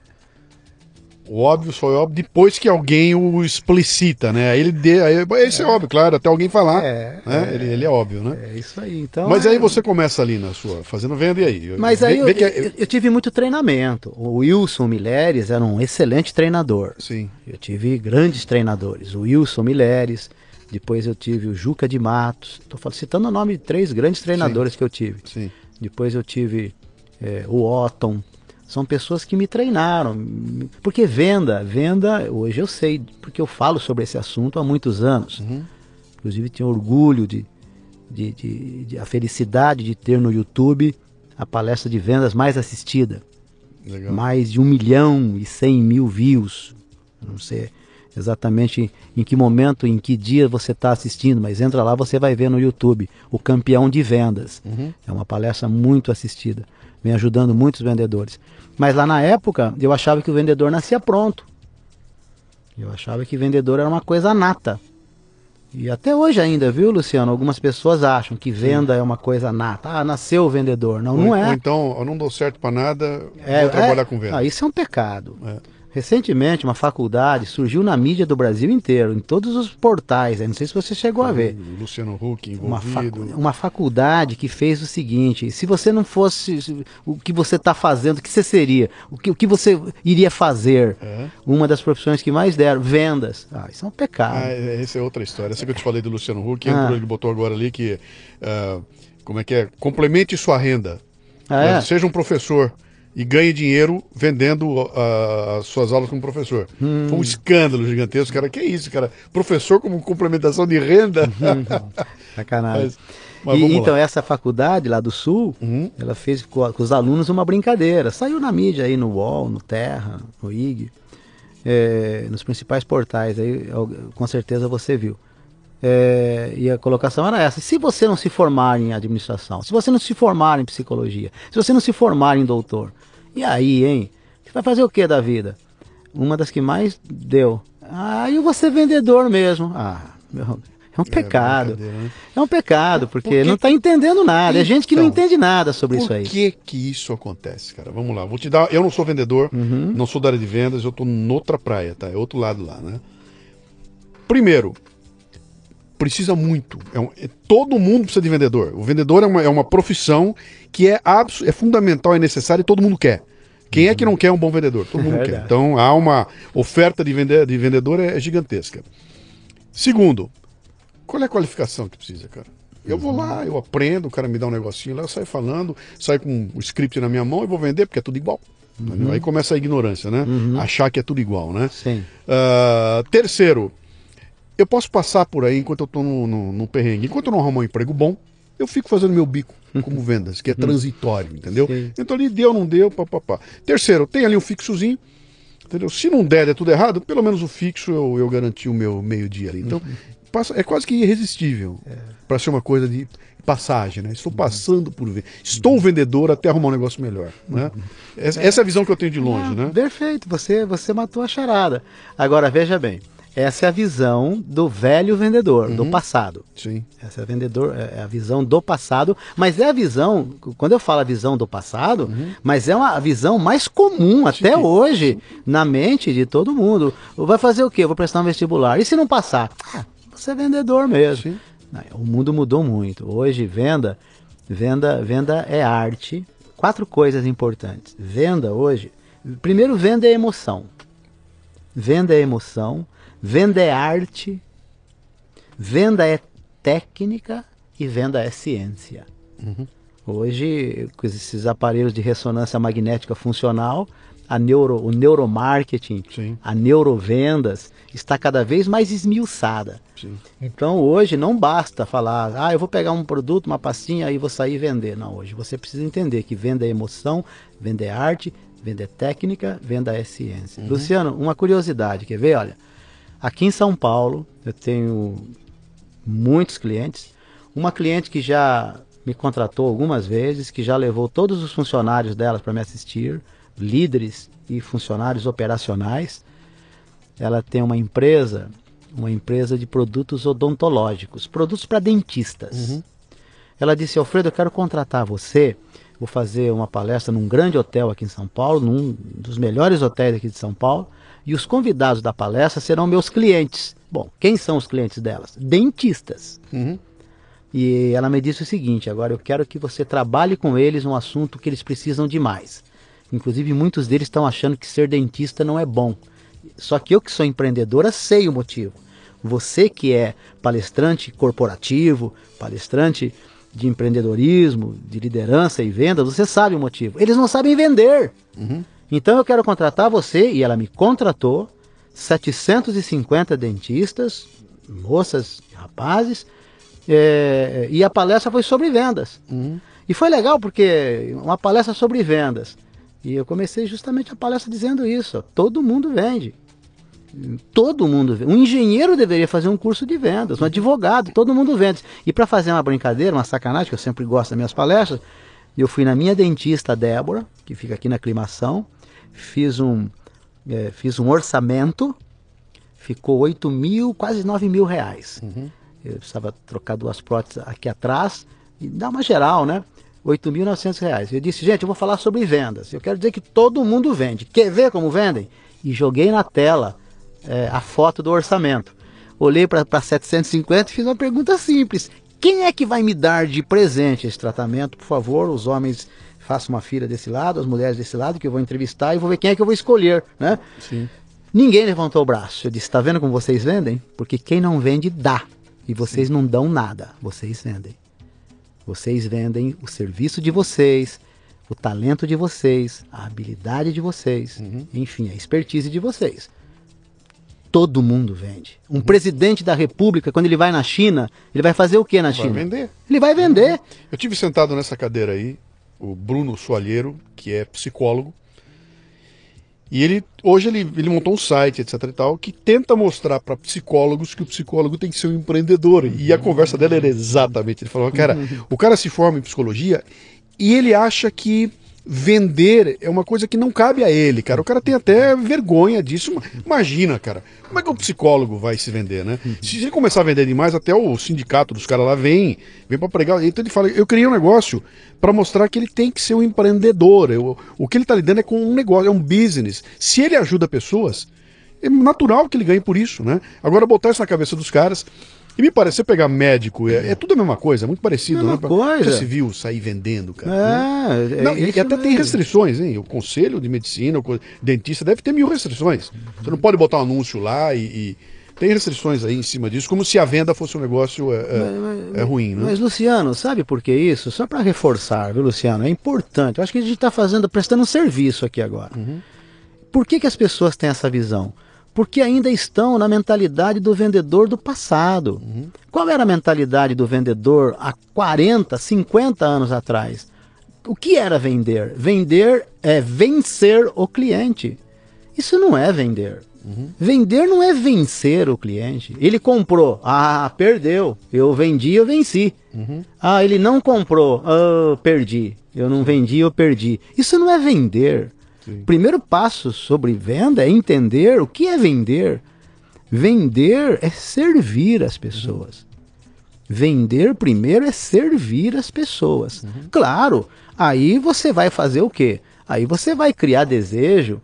o óbvio só é óbvio depois que alguém o explicita, né? Aí ele dê, aí, esse é. é. óbvio, claro, até alguém falar. É, né? é, ele, ele, é óbvio, né? É isso aí. Então, Mas é... aí você começa ali na sua, fazendo venda e aí? Mas aí vê, eu, é- eu, eu, tive muito treinamento. O Wilson Mileres era um excelente treinador. Sim. Eu tive grandes treinadores. O Wilson Mileres, depois eu tive o Juca de Matos. Estou citando o nome de três grandes treinadores Sim. que eu tive. Sim. Depois eu tive é, o Otton. São pessoas que me treinaram. Porque venda, venda, hoje eu sei, porque eu falo sobre esse assunto há muitos anos. Uhum. Inclusive tenho orgulho de, de, de, de, a felicidade de ter no YouTube a palestra de vendas mais assistida. Legal. Mais de um milhão e cem mil views. Não sei exatamente em que momento, em que dia você está assistindo, mas entra lá, você vai ver no YouTube o campeão de vendas. Uhum. É uma palestra muito assistida, vem ajudando muitos vendedores. Mas lá na época, eu achava que o vendedor nascia pronto. Eu achava que vendedor era uma coisa nata. E até hoje ainda, viu, Luciano? Algumas pessoas acham que venda Sim. é uma coisa nata. Ah, nasceu o vendedor. Não, ou, não é. Ou então, eu não dou certo para nada, é, vou trabalhar é, com venda. Ah, isso é um pecado. É. Recentemente, uma faculdade surgiu na mídia do Brasil inteiro, em todos os portais. Não sei se você chegou a ver. Luciano Huck envolvido. Uma, facu uma faculdade que fez o seguinte: se você não fosse o que você está fazendo, o que você seria? O que, o que você iria fazer? É. Uma das profissões que mais deram, vendas. Ah, isso é um pecado. Ah, é, essa é outra história. Essa que eu te falei do Luciano Huck, ah. ele botou agora ali que. Uh, como é que é? Complemente sua renda. Ah, é? Seja um professor e ganhe dinheiro vendendo uh, as suas aulas como professor. Hum. Foi um escândalo gigantesco, cara. Que isso, cara? Professor como complementação de renda? Uhum. Sacanagem. Mas, mas e, então, lá. essa faculdade lá do Sul, uhum. ela fez com, com, os alunos uma brincadeira. Saiu na mídia aí, no UOL, no Terra, no IG, é, nos principais portais. Aí, com certeza você viu. É, e a colocação era essa: se você não se formar em administração, se você não se formar em psicologia, se você não se formar em doutor, e aí, hein? Você vai fazer o que da vida? Uma das que mais deu. Ah, eu vou ser vendedor mesmo. Ah, meu, É um pecado. É, né? é um pecado, porque por não está entendendo nada. Então, é gente que não então, entende nada sobre isso aí. Por que que isso acontece, cara? Vamos lá. Vou te dar. Eu não sou vendedor, uhum. não sou da área de vendas, eu estou noutra praia, tá? É outro lado lá, né? Primeiro, precisa muito. É um, é, todo mundo precisa de vendedor. O vendedor é uma, é uma profissão que é, é fundamental, é necessária e todo mundo quer. Quem é que não quer um bom vendedor? Todo mundo quer. Então há uma oferta de, vende, de vendedor é, é gigantesca. Segundo, qual é a qualificação que precisa, cara? Eu vou lá, eu aprendo, o cara me dá um negocinho lá, eu saio falando, saio com o script na minha mão e vou vender, porque é tudo igual. Uhum. Aí começa a ignorância, né? Uhum. Achar que é tudo igual, né? Sim. Uh, terceiro, eu posso passar por aí enquanto eu estou no, no, no, perrengue. Enquanto eu não arrumar um emprego bom, eu fico fazendo meu bico como vendas, que é uhum. transitório, entendeu? Sim. Então ali deu, não deu, papapá. Terceiro, tem ali um fixozinho, entendeu? Se não der, é tudo errado, pelo menos o fixo eu, eu garanti o meu meio-dia ali. Então, uhum passa, é quase que irresistível é. para ser uma coisa de passagem, né? Estou passando por ver. Estou um vendedor até arrumar um negócio melhor, né? Essa, essa é a visão que eu tenho de longe, ah, né? Perfeito, você você matou a charada. Agora veja bem, essa é a visão do velho vendedor, uhum. do passado. Sim. Essa é a, vendedor, é, é a visão do passado, mas é a visão, quando eu falo a visão do passado, uhum. mas é uma visão mais comum até Sim. hoje na mente de todo mundo. Vai fazer o quê? Eu vou prestar um vestibular. E se não passar? Ah, você é vendedor mesmo. O mundo mudou muito. Hoje, venda, venda, venda é arte. Quatro coisas importantes. Venda hoje. Primeiro, venda é emoção. Venda é emoção. Venda é arte. Venda é técnica e venda é ciência. Uhum. Hoje, com esses aparelhos de ressonância magnética funcional, a neuro, o neuromarketing, Sim. a neurovendas está cada vez mais esmiuçada. Sim. Então hoje não basta falar, ah, eu vou pegar um produto, uma pastinha e vou sair e vender. Não, hoje você precisa entender que venda é emoção, venda é arte, venda é técnica, venda é ciência. Uhum. Luciano, uma curiosidade, quer ver? Olha, aqui em São Paulo eu tenho muitos clientes. Uma cliente que já me contratou algumas vezes, que já levou todos os funcionários delas para me assistir líderes e funcionários operacionais. Ela tem uma empresa, uma empresa de produtos odontológicos, produtos para dentistas. Uhum. Ela disse: Alfredo, eu quero contratar você. Vou fazer uma palestra num grande hotel aqui em São Paulo, num dos melhores hotéis aqui de São Paulo, e os convidados da palestra serão meus clientes. Bom, quem são os clientes delas? Dentistas. Uhum. E ela me disse o seguinte: agora eu quero que você trabalhe com eles um assunto que eles precisam de mais. Inclusive, muitos deles estão achando que ser dentista não é bom. Só que eu que sou empreendedora sei o motivo. Você que é palestrante corporativo, palestrante de empreendedorismo, de liderança e vendas, você sabe o motivo. Eles não sabem vender. Uhum. Então eu quero contratar você, e ela me contratou, 750 dentistas, moças, rapazes, é, e a palestra foi sobre vendas. Uhum. E foi legal porque uma palestra sobre vendas. E eu comecei justamente a palestra dizendo isso. Todo mundo vende. Todo mundo vende. Um engenheiro deveria fazer um curso de vendas, um advogado, todo mundo vende. E para fazer uma brincadeira, uma sacanagem, que eu sempre gosto das minhas palestras, eu fui na minha dentista Débora, que fica aqui na aclimação, fiz um, é, fiz um orçamento, ficou 8 mil, quase 9 mil reais. Uhum. Eu precisava trocar duas próteses aqui atrás e dar uma geral, né? 8.900 reais. Eu disse, gente, eu vou falar sobre vendas. Eu quero dizer que todo mundo vende. Quer ver como vendem? E joguei na tela é, a foto do orçamento. Olhei para 750 e fiz uma pergunta simples. Quem é que vai me dar de presente esse tratamento? Por favor, os homens façam uma fila desse lado, as mulheres desse lado, que eu vou entrevistar e vou ver quem é que eu vou escolher, né? Sim. Ninguém levantou o braço. Eu disse, está vendo como vocês vendem? Porque quem não vende, dá. E vocês não dão nada. Vocês vendem. Vocês vendem o serviço de vocês, o talento de vocês, a habilidade de vocês, uhum. enfim, a expertise de vocês. Todo mundo vende. Um uhum. presidente da república, quando ele vai na China, ele vai fazer o que na China? Vai vender. Ele vai vender. Uhum. Eu tive sentado nessa cadeira aí, o Bruno Soalheiro, que é psicólogo, e ele hoje ele, ele montou um site, etc e tal, que tenta mostrar para psicólogos que o psicólogo tem que ser um empreendedor. E a conversa dela era exatamente, ele falou, cara, o cara se forma em psicologia e ele acha que vender é uma coisa que não cabe a ele, cara. O cara tem até vergonha disso. Imagina, cara, como é que o psicólogo vai se vender, né? Se ele começar a vender demais, até o sindicato dos caras lá vem, vem para pregar. Então ele fala: eu criei um negócio para mostrar que ele tem que ser um empreendedor. Eu, o que ele está lidando é com um negócio, é um business. Se ele ajuda pessoas, é natural que ele ganhe por isso, né? Agora botar isso na cabeça dos caras. E me parece, você pegar médico, é, é tudo a mesma coisa, é muito parecido, mesma né? Coisa. Você viu sair vendendo, cara. É, né? Não, é e até tem restrições, hein? O conselho de medicina, o dentista deve ter mil restrições. Você não pode botar um anúncio lá e, e tem restrições aí em cima disso, como se a venda fosse um negócio é, é mas, mas, é ruim, né? Mas, Luciano, sabe por que isso? Só para reforçar, viu, Luciano? É importante. Eu acho que a gente está fazendo, prestando um serviço aqui agora. Uhum. Por que, que as pessoas têm essa visão? Porque ainda estão na mentalidade do vendedor do passado. Uhum. Qual era a mentalidade do vendedor há 40, 50 anos atrás? O que era vender? Vender é vencer o cliente. Isso não é vender. Uhum. Vender não é vencer o cliente. Ele comprou, ah, perdeu. Eu vendi, eu venci. Uhum. Ah, ele não comprou, ah, perdi. Eu não vendi, eu perdi. Isso não é vender. Sim. Primeiro passo sobre venda é entender o que é vender. Vender é servir as pessoas. Vender primeiro é servir as pessoas. Uhum. Claro, aí você vai fazer o quê? Aí você vai criar desejo.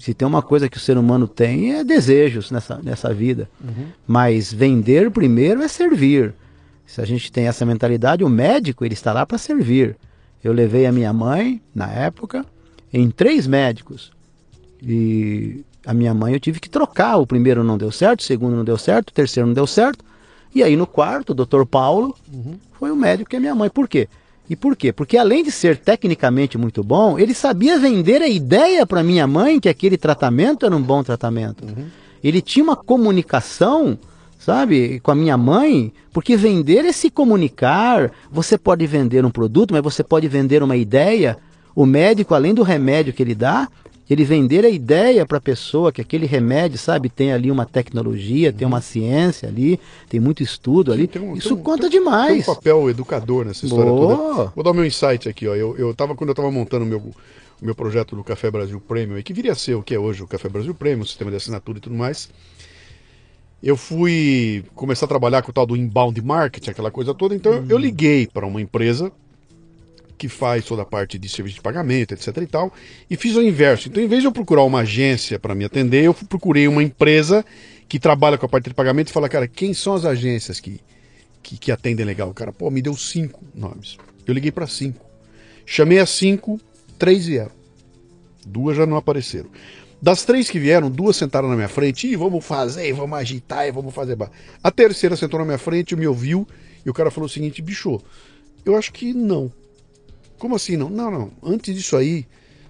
Se tem uma coisa que o ser humano tem, é desejos nessa, nessa vida. Uhum. Mas vender primeiro é servir. Se a gente tem essa mentalidade, o médico ele está lá para servir. Eu levei a minha mãe, na época, em três médicos. E a minha mãe eu tive que trocar. O primeiro não deu certo, o segundo não deu certo, o terceiro não deu certo. E aí no quarto, o doutor Paulo uhum. foi o médico que é minha mãe. Por quê? E por quê? Porque além de ser tecnicamente muito bom, ele sabia vender a ideia para minha mãe que aquele tratamento era um bom tratamento. Uhum. Ele tinha uma comunicação, sabe, com a minha mãe, porque vender é se comunicar. Você pode vender um produto, mas você pode vender uma ideia o médico, além do remédio que ele dá, ele vender a ideia para a pessoa que aquele remédio, sabe, tem ali uma tecnologia, uhum. tem uma ciência ali, tem muito estudo ali. Um, Isso um, conta tem, demais. Tem um papel educador nessa história Boa. toda. Vou dar o meu insight aqui, ó. Eu, eu tava, quando eu estava montando o meu, o meu projeto do Café Brasil Premium, que viria a ser o que é hoje o Café Brasil Premium, sistema de assinatura e tudo mais. Eu fui começar a trabalhar com o tal do inbound marketing, aquela coisa toda. Então uhum. eu liguei para uma empresa que faz toda a parte de serviço de pagamento, etc e tal, e fiz o inverso. Então, em vez de eu procurar uma agência para me atender, eu procurei uma empresa que trabalha com a parte de pagamento e fala, cara, quem são as agências que, que, que atendem legal? O cara, pô, me deu cinco nomes. Eu liguei para cinco. Chamei as cinco, três vieram. Duas já não apareceram. Das três que vieram, duas sentaram na minha frente, e vamos fazer, vamos agitar, e vamos fazer. A terceira sentou na minha frente, me ouviu, e o cara falou o seguinte: bicho, eu acho que não. Como assim não? Não, não. Antes disso aí,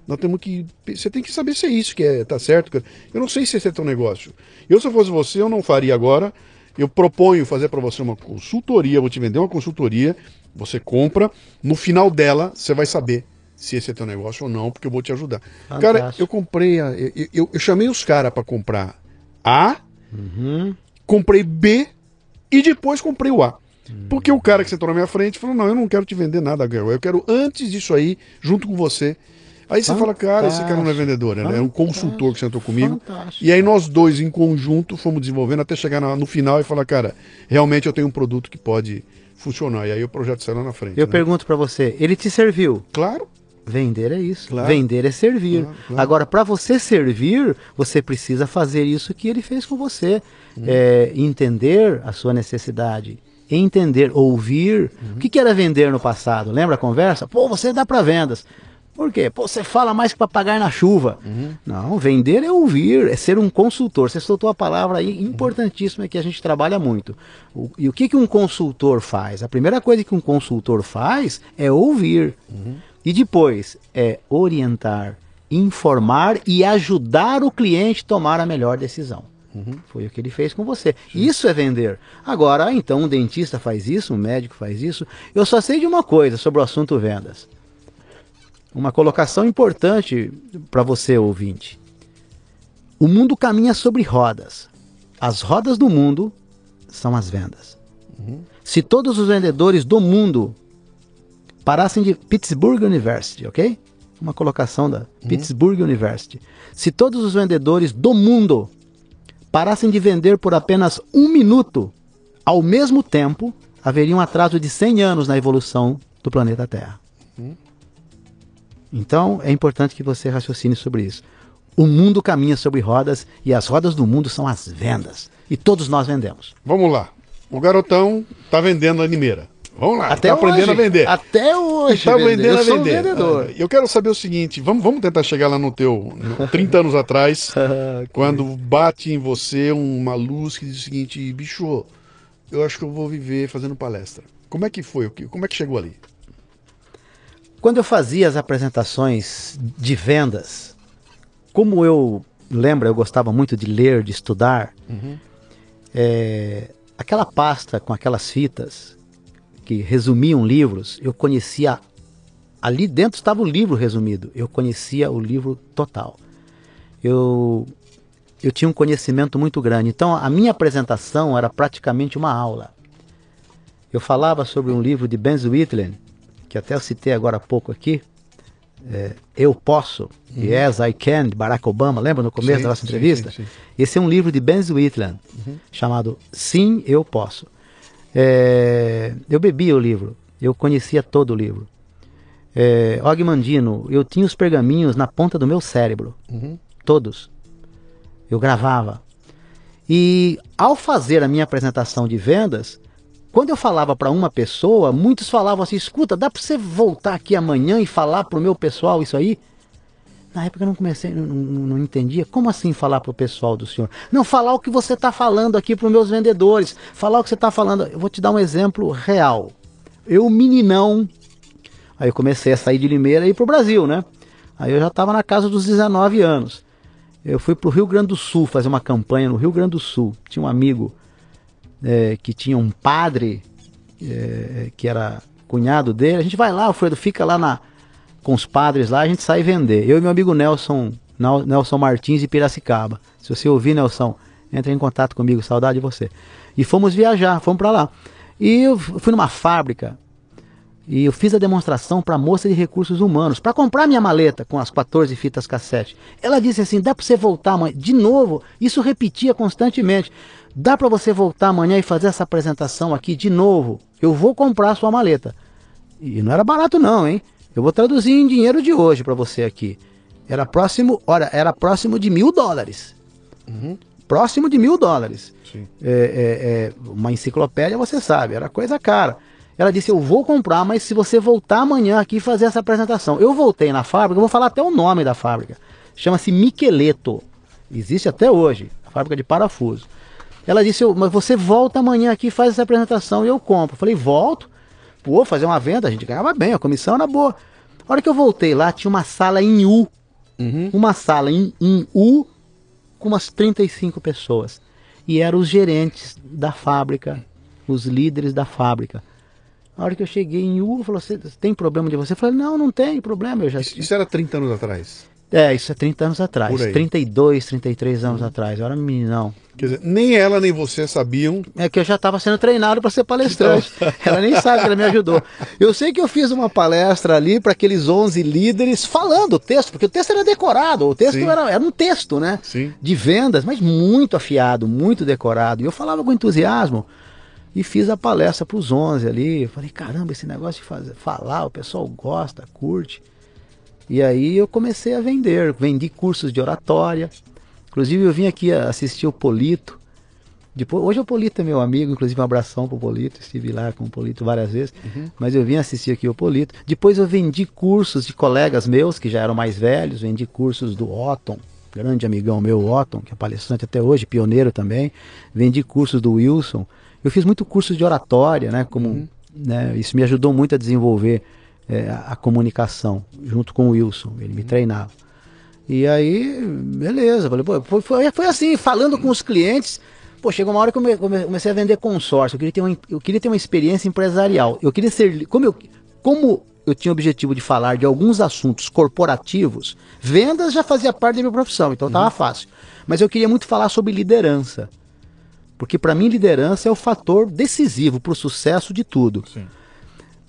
nós temos que. Você tem que saber se é isso que é, tá certo. Eu não sei se esse é teu negócio. Eu, se eu fosse você, eu não faria agora. Eu proponho fazer para você uma consultoria, vou te vender uma consultoria, você compra, no final dela você vai saber se esse é teu negócio ou não, porque eu vou te ajudar. Fantástico. Cara, eu comprei, a, eu, eu, eu chamei os caras para comprar A, uhum. comprei B e depois comprei o A. Porque o cara que sentou na minha frente falou: Não, eu não quero te vender nada, eu quero antes disso aí, junto com você. Aí você fala, cara, esse cara não é vendedor, né? É um consultor que sentou comigo. Fantástico. E aí nós dois, em conjunto, fomos desenvolvendo até chegar no final e falar, cara, realmente eu tenho um produto que pode funcionar. E aí o projeto saiu lá na frente. Eu né? pergunto para você, ele te serviu? Claro. Vender é isso. Claro. Vender é servir. Claro, claro. Agora, para você servir, você precisa fazer isso que ele fez com você. Hum. É, entender a sua necessidade entender, ouvir. Uhum. O que, que era vender no passado? Lembra a conversa? Pô, você dá para vendas. Por quê? Pô, você fala mais que pagar na chuva. Uhum. Não, vender é ouvir, é ser um consultor. Você soltou a palavra aí importantíssima que a gente trabalha muito. O, e o que, que um consultor faz? A primeira coisa que um consultor faz é ouvir. Uhum. E depois é orientar, informar e ajudar o cliente a tomar a melhor decisão. Uhum. Foi o que ele fez com você. Sim. Isso é vender. Agora, então um dentista faz isso, um médico faz isso. Eu só sei de uma coisa sobre o assunto vendas. Uma colocação importante para você, ouvinte. O mundo caminha sobre rodas. As rodas do mundo são as vendas. Uhum. Se todos os vendedores do mundo parassem de Pittsburgh University, ok? uma colocação da uhum. Pittsburgh University. Se todos os vendedores do mundo parassem de vender por apenas um minuto ao mesmo tempo, haveria um atraso de 100 anos na evolução do planeta Terra. Então, é importante que você raciocine sobre isso. O mundo caminha sobre rodas e as rodas do mundo são as vendas. E todos nós vendemos. Vamos lá. O garotão está vendendo a Limeira. Vamos lá, até tá aprendendo a vender. Até hoje. Está vendendo a vender. Um vendedor. Eu quero saber o seguinte: vamos, vamos tentar chegar lá no teu. No, 30 anos atrás, ah, quando bate em você uma luz que diz o seguinte, bicho, eu acho que eu vou viver fazendo palestra. Como é que foi? Como é que chegou ali? Quando eu fazia as apresentações de vendas, como eu lembro, eu gostava muito de ler, de estudar, uhum. é, aquela pasta com aquelas fitas que resumiam livros, eu conhecia. Ali dentro estava o livro resumido, eu conhecia o livro total. Eu, eu tinha um conhecimento muito grande. Então a minha apresentação era praticamente uma aula. Eu falava sobre um livro de Ben Whitland, que até eu citei agora há pouco aqui, é, Eu Posso, uhum. Yes I Can, de Barack Obama, lembra no começo sim, da nossa entrevista? Sim, sim, Esse é um livro de Ben Whitland, uhum. chamado Sim, Eu Posso. É, eu bebia o livro, eu conhecia todo o livro. É, Og Mandino, eu tinha os pergaminhos na ponta do meu cérebro, uhum. todos. Eu gravava. E ao fazer a minha apresentação de vendas, quando eu falava para uma pessoa, muitos falavam assim: escuta, dá para você voltar aqui amanhã e falar para o meu pessoal isso aí? Na época eu não comecei, não, não, não entendia. Como assim falar para o pessoal do senhor? Não, falar o que você está falando aqui para os meus vendedores. Falar o que você está falando. Eu vou te dar um exemplo real. Eu, meninão, aí eu comecei a sair de Limeira e ir para o Brasil, né? Aí eu já estava na casa dos 19 anos. Eu fui para o Rio Grande do Sul fazer uma campanha no Rio Grande do Sul. Tinha um amigo é, que tinha um padre é, que era cunhado dele. A gente vai lá, Alfredo, fica lá na, com os padres lá, a gente sai vender. Eu e meu amigo Nelson, Nelson Martins de Piracicaba. Se você ouvir, Nelson, entre em contato comigo, saudade de você. E fomos viajar, fomos para lá. E eu fui numa fábrica e eu fiz a demonstração para a moça de recursos humanos, para comprar minha maleta com as 14 fitas cassete. Ela disse assim: dá para você voltar amanhã? De novo, isso repetia constantemente. Dá para você voltar amanhã e fazer essa apresentação aqui de novo? Eu vou comprar sua maleta. E não era barato, não, hein? Eu vou traduzir em dinheiro de hoje para você aqui. Era próximo, olha, era próximo de mil dólares. Uhum. Próximo de mil dólares. É, é, é, uma enciclopédia, você sabe, era coisa cara. Ela disse: Eu vou comprar, mas se você voltar amanhã aqui e fazer essa apresentação. Eu voltei na fábrica, eu vou falar até o nome da fábrica. Chama-se Micheleto. Existe até hoje, a fábrica de parafuso. Ela disse: Mas você volta amanhã aqui e faz essa apresentação e eu compro. Eu falei: Volto pô, fazer uma venda, a gente ganhava bem, a comissão era boa. A hora que eu voltei lá, tinha uma sala em U. Uhum. Uma sala em, em U com umas 35 pessoas. E eram os gerentes da fábrica, os líderes da fábrica. A hora que eu cheguei em U, falou: Você tem problema de você? Eu falei: Não, não tem problema. Eu já... Isso, isso era 30 anos atrás? É, isso é 30 anos atrás. 32, 33 anos uhum. atrás. Eu era meninão. Quer dizer, nem ela nem você sabiam. É que eu já estava sendo treinado para ser palestrante. Então... ela nem sabe que ela me ajudou. Eu sei que eu fiz uma palestra ali para aqueles 11 líderes falando o texto, porque o texto era decorado, o texto era, era um texto, né? Sim. De vendas, mas muito afiado, muito decorado. E eu falava com entusiasmo e fiz a palestra para os 11 ali. Eu falei, caramba, esse negócio de fazer, falar, o pessoal gosta, curte. E aí eu comecei a vender, vendi cursos de oratória, Inclusive eu vim aqui assistir o Polito. Depois, hoje o Polito é meu amigo, inclusive um abração pro Polito, estive lá com o Polito várias vezes, uhum. mas eu vim assistir aqui o Polito. Depois eu vendi cursos de colegas meus que já eram mais velhos, vendi cursos do Otton, grande amigão meu Otton, que é palestrante até hoje, pioneiro também. Vendi cursos do Wilson. Eu fiz muito curso de oratória, né, como, uhum. né, isso me ajudou muito a desenvolver é, a, comunicação junto com o Wilson, ele me treinava. E aí, beleza. Falei, pô, foi, foi assim, falando com os clientes. Pô, chegou uma hora que eu comecei a vender consórcio. Eu queria ter uma, eu queria ter uma experiência empresarial. Eu queria ser. Como eu, como eu tinha o objetivo de falar de alguns assuntos corporativos, vendas já fazia parte da minha profissão, então estava uhum. fácil. Mas eu queria muito falar sobre liderança. Porque para mim liderança é o fator decisivo para o sucesso de tudo. Sim.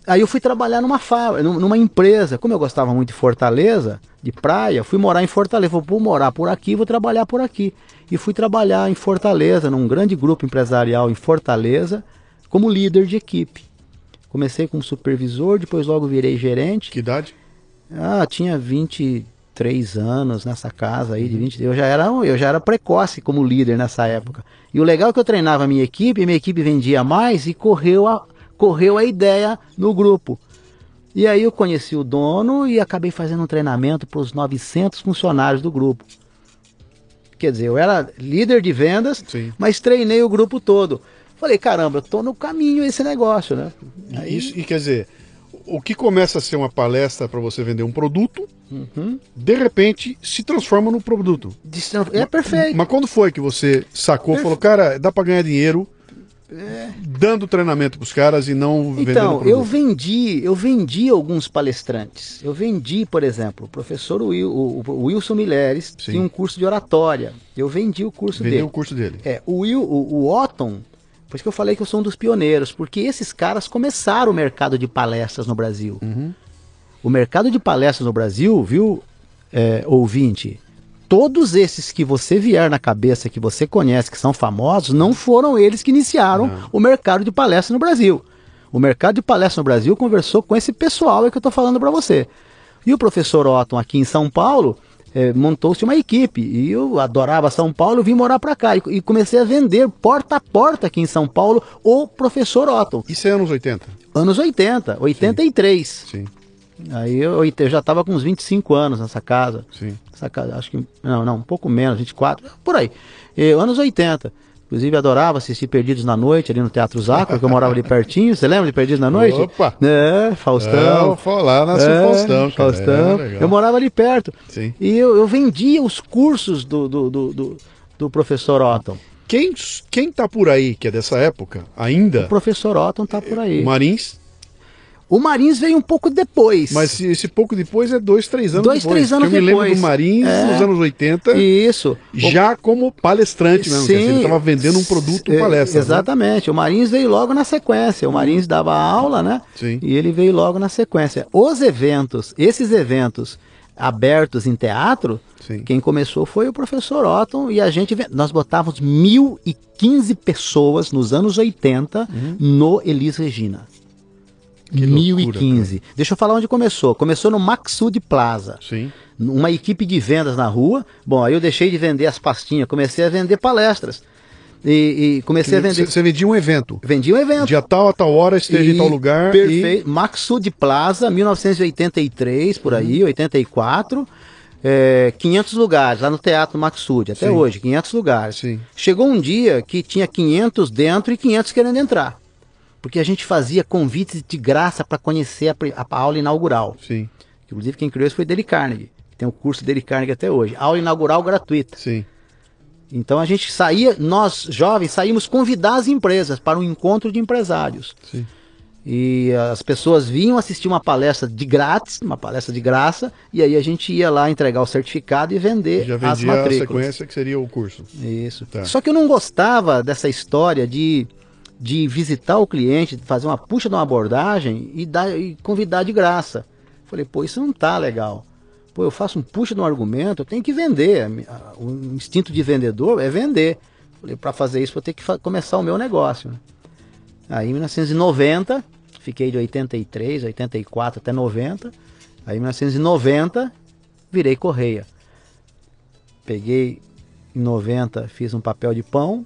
Aí eu fui trabalhar numa fábrica, numa empresa. Como eu gostava muito de Fortaleza, de praia, fui morar em Fortaleza. Vou morar por aqui, vou trabalhar por aqui. E fui trabalhar em Fortaleza, num grande grupo empresarial em Fortaleza, como líder de equipe. Comecei como supervisor, depois logo virei gerente. Que idade? Ah, tinha 23 anos nessa casa aí, de 20. Eu já era, eu já era precoce como líder nessa época. E o legal é que eu treinava a minha equipe, minha equipe vendia mais e correu a, correu a ideia no grupo. E aí eu conheci o dono e acabei fazendo um treinamento para os 900 funcionários do grupo. Quer dizer, eu era líder de vendas, Sim. mas treinei o grupo todo. Falei, caramba, eu tô no caminho esse negócio, né? Aí... Isso, e quer dizer, o que começa a ser uma palestra para você vender um produto, uhum. de repente se transforma no produto. É perfeito. Mas quando foi que você sacou, falou, cara, dá para ganhar dinheiro é. dando treinamento para os caras e não vendendo Então, produto. eu vendi, eu vendi alguns palestrantes. Eu vendi, por exemplo, o professor Will, o, o Wilson Mileres Sim. tinha um curso de oratória. Eu vendi o curso Vendeu dele. o curso dele. É, o Will, o, o Otton, por isso que eu falei que eu sou um dos pioneiros, porque esses caras começaram o mercado de palestras no Brasil. Uhum. O mercado de palestras no Brasil, viu, é, ouvinte, todos esses que você vier na cabeça, que você conhece, que são famosos, não foram eles que iniciaram não. o mercado de palestra no Brasil. O mercado de palestra no Brasil conversou com esse pessoal que eu estou falando para você. E o professor Otton, aqui em São Paulo, é, montou-se uma equipe. E eu adorava São Paulo, vim morar para cá. E, e, comecei a vender porta a porta aqui em São Paulo o professor Otton. Isso é anos 80? Anos 80, 83. Sim. Sim. Aí eu, eu já estava com uns 25 anos nessa casa. Sim. Essa casa, acho que. Não, não, um pouco menos, 24, por aí. Anos 80. Inclusive adorava assistir Perdidos na Noite ali no Teatro Zaco, que eu morava ali pertinho. Você lembra de Perdidos na Noite? Opa! É, Faustão. É, lá nasceu é, Faustão. Cara. Faustão. É, eu morava ali perto. Sim. E eu, eu vendia os cursos do, do, do, do, do professor Otton. Quem, quem tá por aí, que é dessa época, ainda? O professor Otton tá por aí. Marins? O Marins veio um pouco depois. Mas esse pouco depois é dois, três anos dois, depois. três anos eu me depois. lembro do Marins é. nos anos 80. Isso. Já como palestrante mesmo. Sim, ele estava vendendo um produto é, palestra. Exatamente. Né? O Marins veio logo na sequência. O Marins dava aula, né? Sim. E ele veio logo na sequência. Os eventos, esses eventos abertos em teatro, Sim. quem começou foi o professor Otton e a gente nós botávamos 1015 pessoas nos anos 80 Uhum. no Elis Regina. Que 1015. Loucura, Deixa eu falar onde começou. Começou no Maxud Plaza. Sim. Uma equipe de vendas na rua. Bom, aí eu deixei de vender as pastinhas, comecei a vender palestras. E, e comecei a vender. Você vendia um evento. Vendia um evento. Dia tal a tal hora, esteja em tal lugar. Perfeito. E... Maxud Plaza, 1983, por aí, 84. É, 500 lugares lá no Teatro Maxud, até Sim. hoje, 500 lugares. Sim. Chegou um dia que tinha 500 dentro e 500 querendo entrar. Porque a gente fazia convites de graça para conhecer a, a, aula inaugural. Sim. Inclusive quem criou isso foi Dele Carnegie. Tem o curso Dele Carnegie até hoje. Aula inaugural gratuita. Sim. Então a gente saía, nós jovens saímos convidar as empresas para um encontro de empresários. Sim. E as pessoas vinham assistir uma palestra de grátis, uma palestra de graça, e aí a gente ia lá entregar o certificado e vender Já as vendia a matrículas. sequência que seria o curso. Isso. Tá. Só que eu não gostava dessa história de, de visitar o cliente, de fazer uma puxa de uma abordagem e, dar, e convidar de graça. Falei, pô, isso não tá legal. Pô, eu faço um puxa de um argumento, eu tenho que vender. O instinto de vendedor é vender. Falei, para fazer isso, vou ter que começar o meu negócio. Aí, em 1990, fiquei de 83, 84 até 90. Aí, em 1990, virei correia. Peguei em 90, fiz um papel de pão.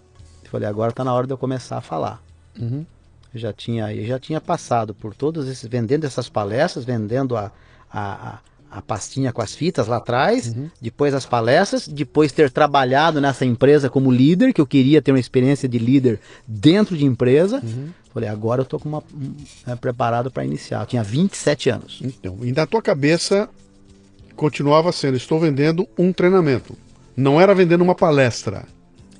Falei, agora está na hora de eu começar a falar. Uhum. Eu já tinha, já tinha passado por todos esses, vendendo essas palestras, vendendo a, a, a, pastinha com as fitas lá atrás, Uhum. depois as palestras, depois ter trabalhado nessa empresa como líder, que eu queria ter uma experiência de líder dentro de empresa. Uhum. Falei, agora eu estou uma, um, é, preparado para iniciar. Eu tinha 27 anos. Então, e na tua cabeça continuava sendo, estou vendendo um treinamento. Não era vendendo uma palestra.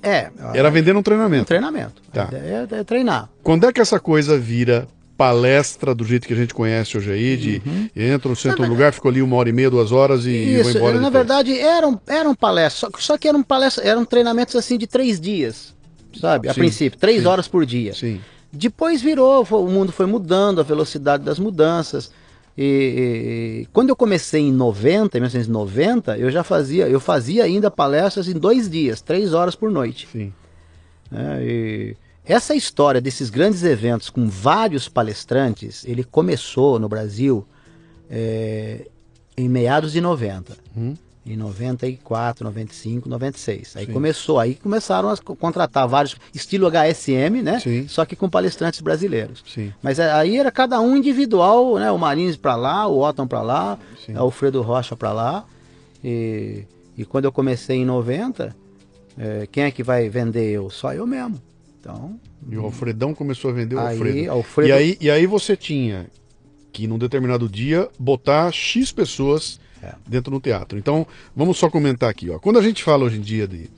É, Era vendendo um um treinamento. treinamento. Tá. Ideia é, é treinar. Quando é que essa coisa vira palestra do jeito que a gente conhece hoje aí, de entra no centro do lugar, fica ali uma hora e meia, duas horas e, e vai Isso, embora na depois? verdade eram, eram palestras, só, só que eram palestras, eram treinamentos assim de três dias, sabe? A Sim, princípio, três sim. horas por dia. Sim. Depois virou, o mundo foi mudando, a velocidade das mudanças. E, e, quando eu comecei em 90, em 1990, eu já fazia, eu fazia ainda palestras em dois dias, três horas por noite. Sim. É, essa história desses grandes eventos com vários palestrantes, ele começou no Brasil é, em meados de 90. Hum em 94, 95, 96. Aí Sim. começou, aí começaram a contratar vários, estilo HSM, né? Sim. Só que com palestrantes brasileiros. Sim. Mas é, aí era cada um individual, né? O Marins para lá, o Otton para lá, Sim. o Alfredo Rocha para lá. E, e quando eu comecei em 90, é, quem é que vai vender eu? Só eu mesmo. Então. E o Alfredão começou a vender o aí, Alfredo. Alfredo. E, aí, e aí você tinha que num determinado dia botar X pessoas é. dentro do teatro. Então, vamos só comentar aqui. Ó. Quando a gente fala hoje em dia de.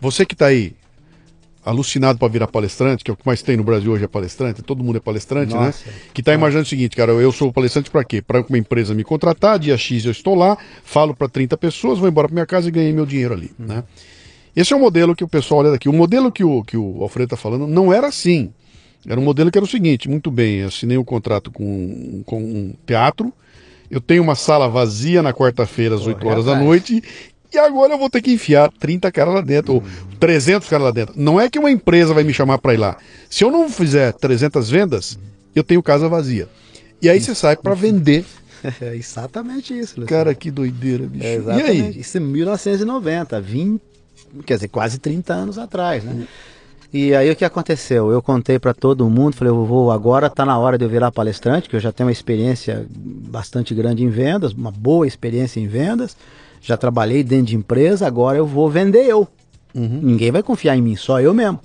Você que está aí alucinado para virar palestrante, que é o que mais tem no Brasil hoje é palestrante, todo mundo é palestrante, né? Nossa. né? Que está imaginando o seguinte, cara, eu sou palestrante para quê? Para uma empresa me contratar, dia X eu estou lá, falo para 30 pessoas, vou embora para minha casa e ganhei meu dinheiro ali, hum. né? Esse é o modelo que o pessoal olha daqui. O modelo que o, que o Alfredo está falando não era assim. Era um modelo que era o seguinte, muito bem, assinei um contrato com, com um teatro, eu tenho uma sala vazia na quarta-feira às 8 horas da noite e agora eu vou ter que enfiar 30 caras lá dentro, ou 300 caras lá dentro. Não é que uma empresa vai me chamar para ir lá. Se eu não fizer 300 vendas, eu tenho casa vazia. E aí você sai para vender. É exatamente isso, Luciano. Cara, que doideira, bicho. É exatamente. E aí? Isso é 1990, 20, quer dizer, quase 30 anos atrás, né? E aí o que aconteceu? Eu contei para todo mundo, falei, eu vou agora tá na hora de eu virar palestrante, que eu já tenho uma experiência bastante grande em vendas, uma boa experiência em vendas, já trabalhei dentro de empresa, agora eu vou vender eu. Uhum. Ninguém vai confiar em mim, só eu mesmo.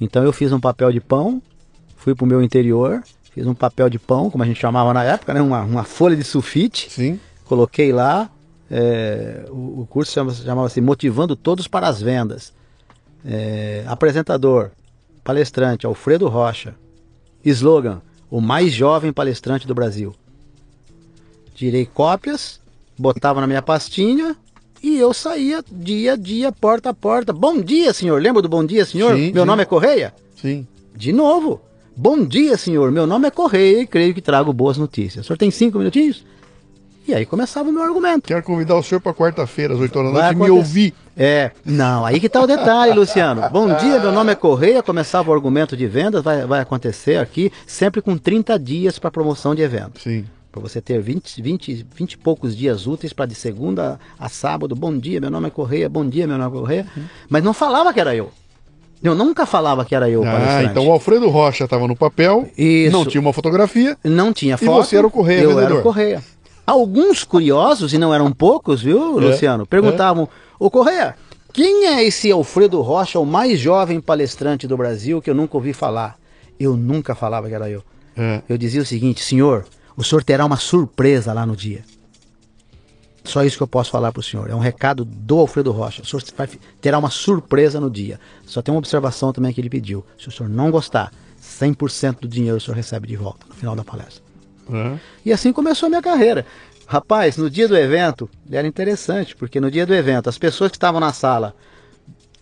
Então eu fiz um papel de pão, fui pro meu interior, fiz um papel de pão, como a gente chamava na época, né? uma, uma folha de sulfite, Sim. coloquei lá, é, o, o curso chamava-se chamava Motivando Todos para as Vendas. É, apresentador, palestrante, Alfredo Rocha. Slogan: o mais jovem palestrante do Brasil. Tirei cópias, botava na minha pastinha e eu saía dia a dia, porta a porta. Bom dia, senhor. Lembra do bom dia, senhor? Sim, Meu sim. nome é Correia? Sim. De novo. Bom dia, senhor. Meu nome é Correia e creio que trago boas notícias. O senhor tem cinco minutinhos? E aí começava o meu argumento. Quero convidar o senhor para quarta-feira, às 8 horas da noite, e me ouvir. É, não, aí que está o detalhe, Luciano. Bom dia, meu nome é Correia, começava o argumento de vendas, vai, vai acontecer aqui, sempre com 30 dias para promoção de evento. Sim. Para você ter 20, 20, 20 e poucos dias úteis para de segunda a sábado. Bom dia, meu nome é Correia, bom dia, meu nome é Correia. Uhum. Mas não falava que era eu. Eu nunca falava que era eu ah, então o Alfredo Rocha estava no papel, Isso. não tinha uma fotografia. Não tinha foto. E você era o Correia, Eu vendedor. era o Correia. Alguns curiosos, e não eram poucos, viu, é, Luciano, perguntavam: é. Ô Correia, quem é esse Alfredo Rocha, o mais jovem palestrante do Brasil que eu nunca ouvi falar? Eu nunca falava que era eu. É. Eu dizia o seguinte: senhor, o senhor terá uma surpresa lá no dia. Só isso que eu posso falar para o senhor. É um recado do Alfredo Rocha. O senhor vai, terá uma surpresa no dia. Só tem uma observação também que ele pediu. Se o senhor não gostar, 100% do dinheiro o senhor recebe de volta no final da palestra. Uhum. E assim começou a minha carreira. Rapaz, no dia do evento, era interessante, porque no dia do evento, as pessoas que estavam na sala,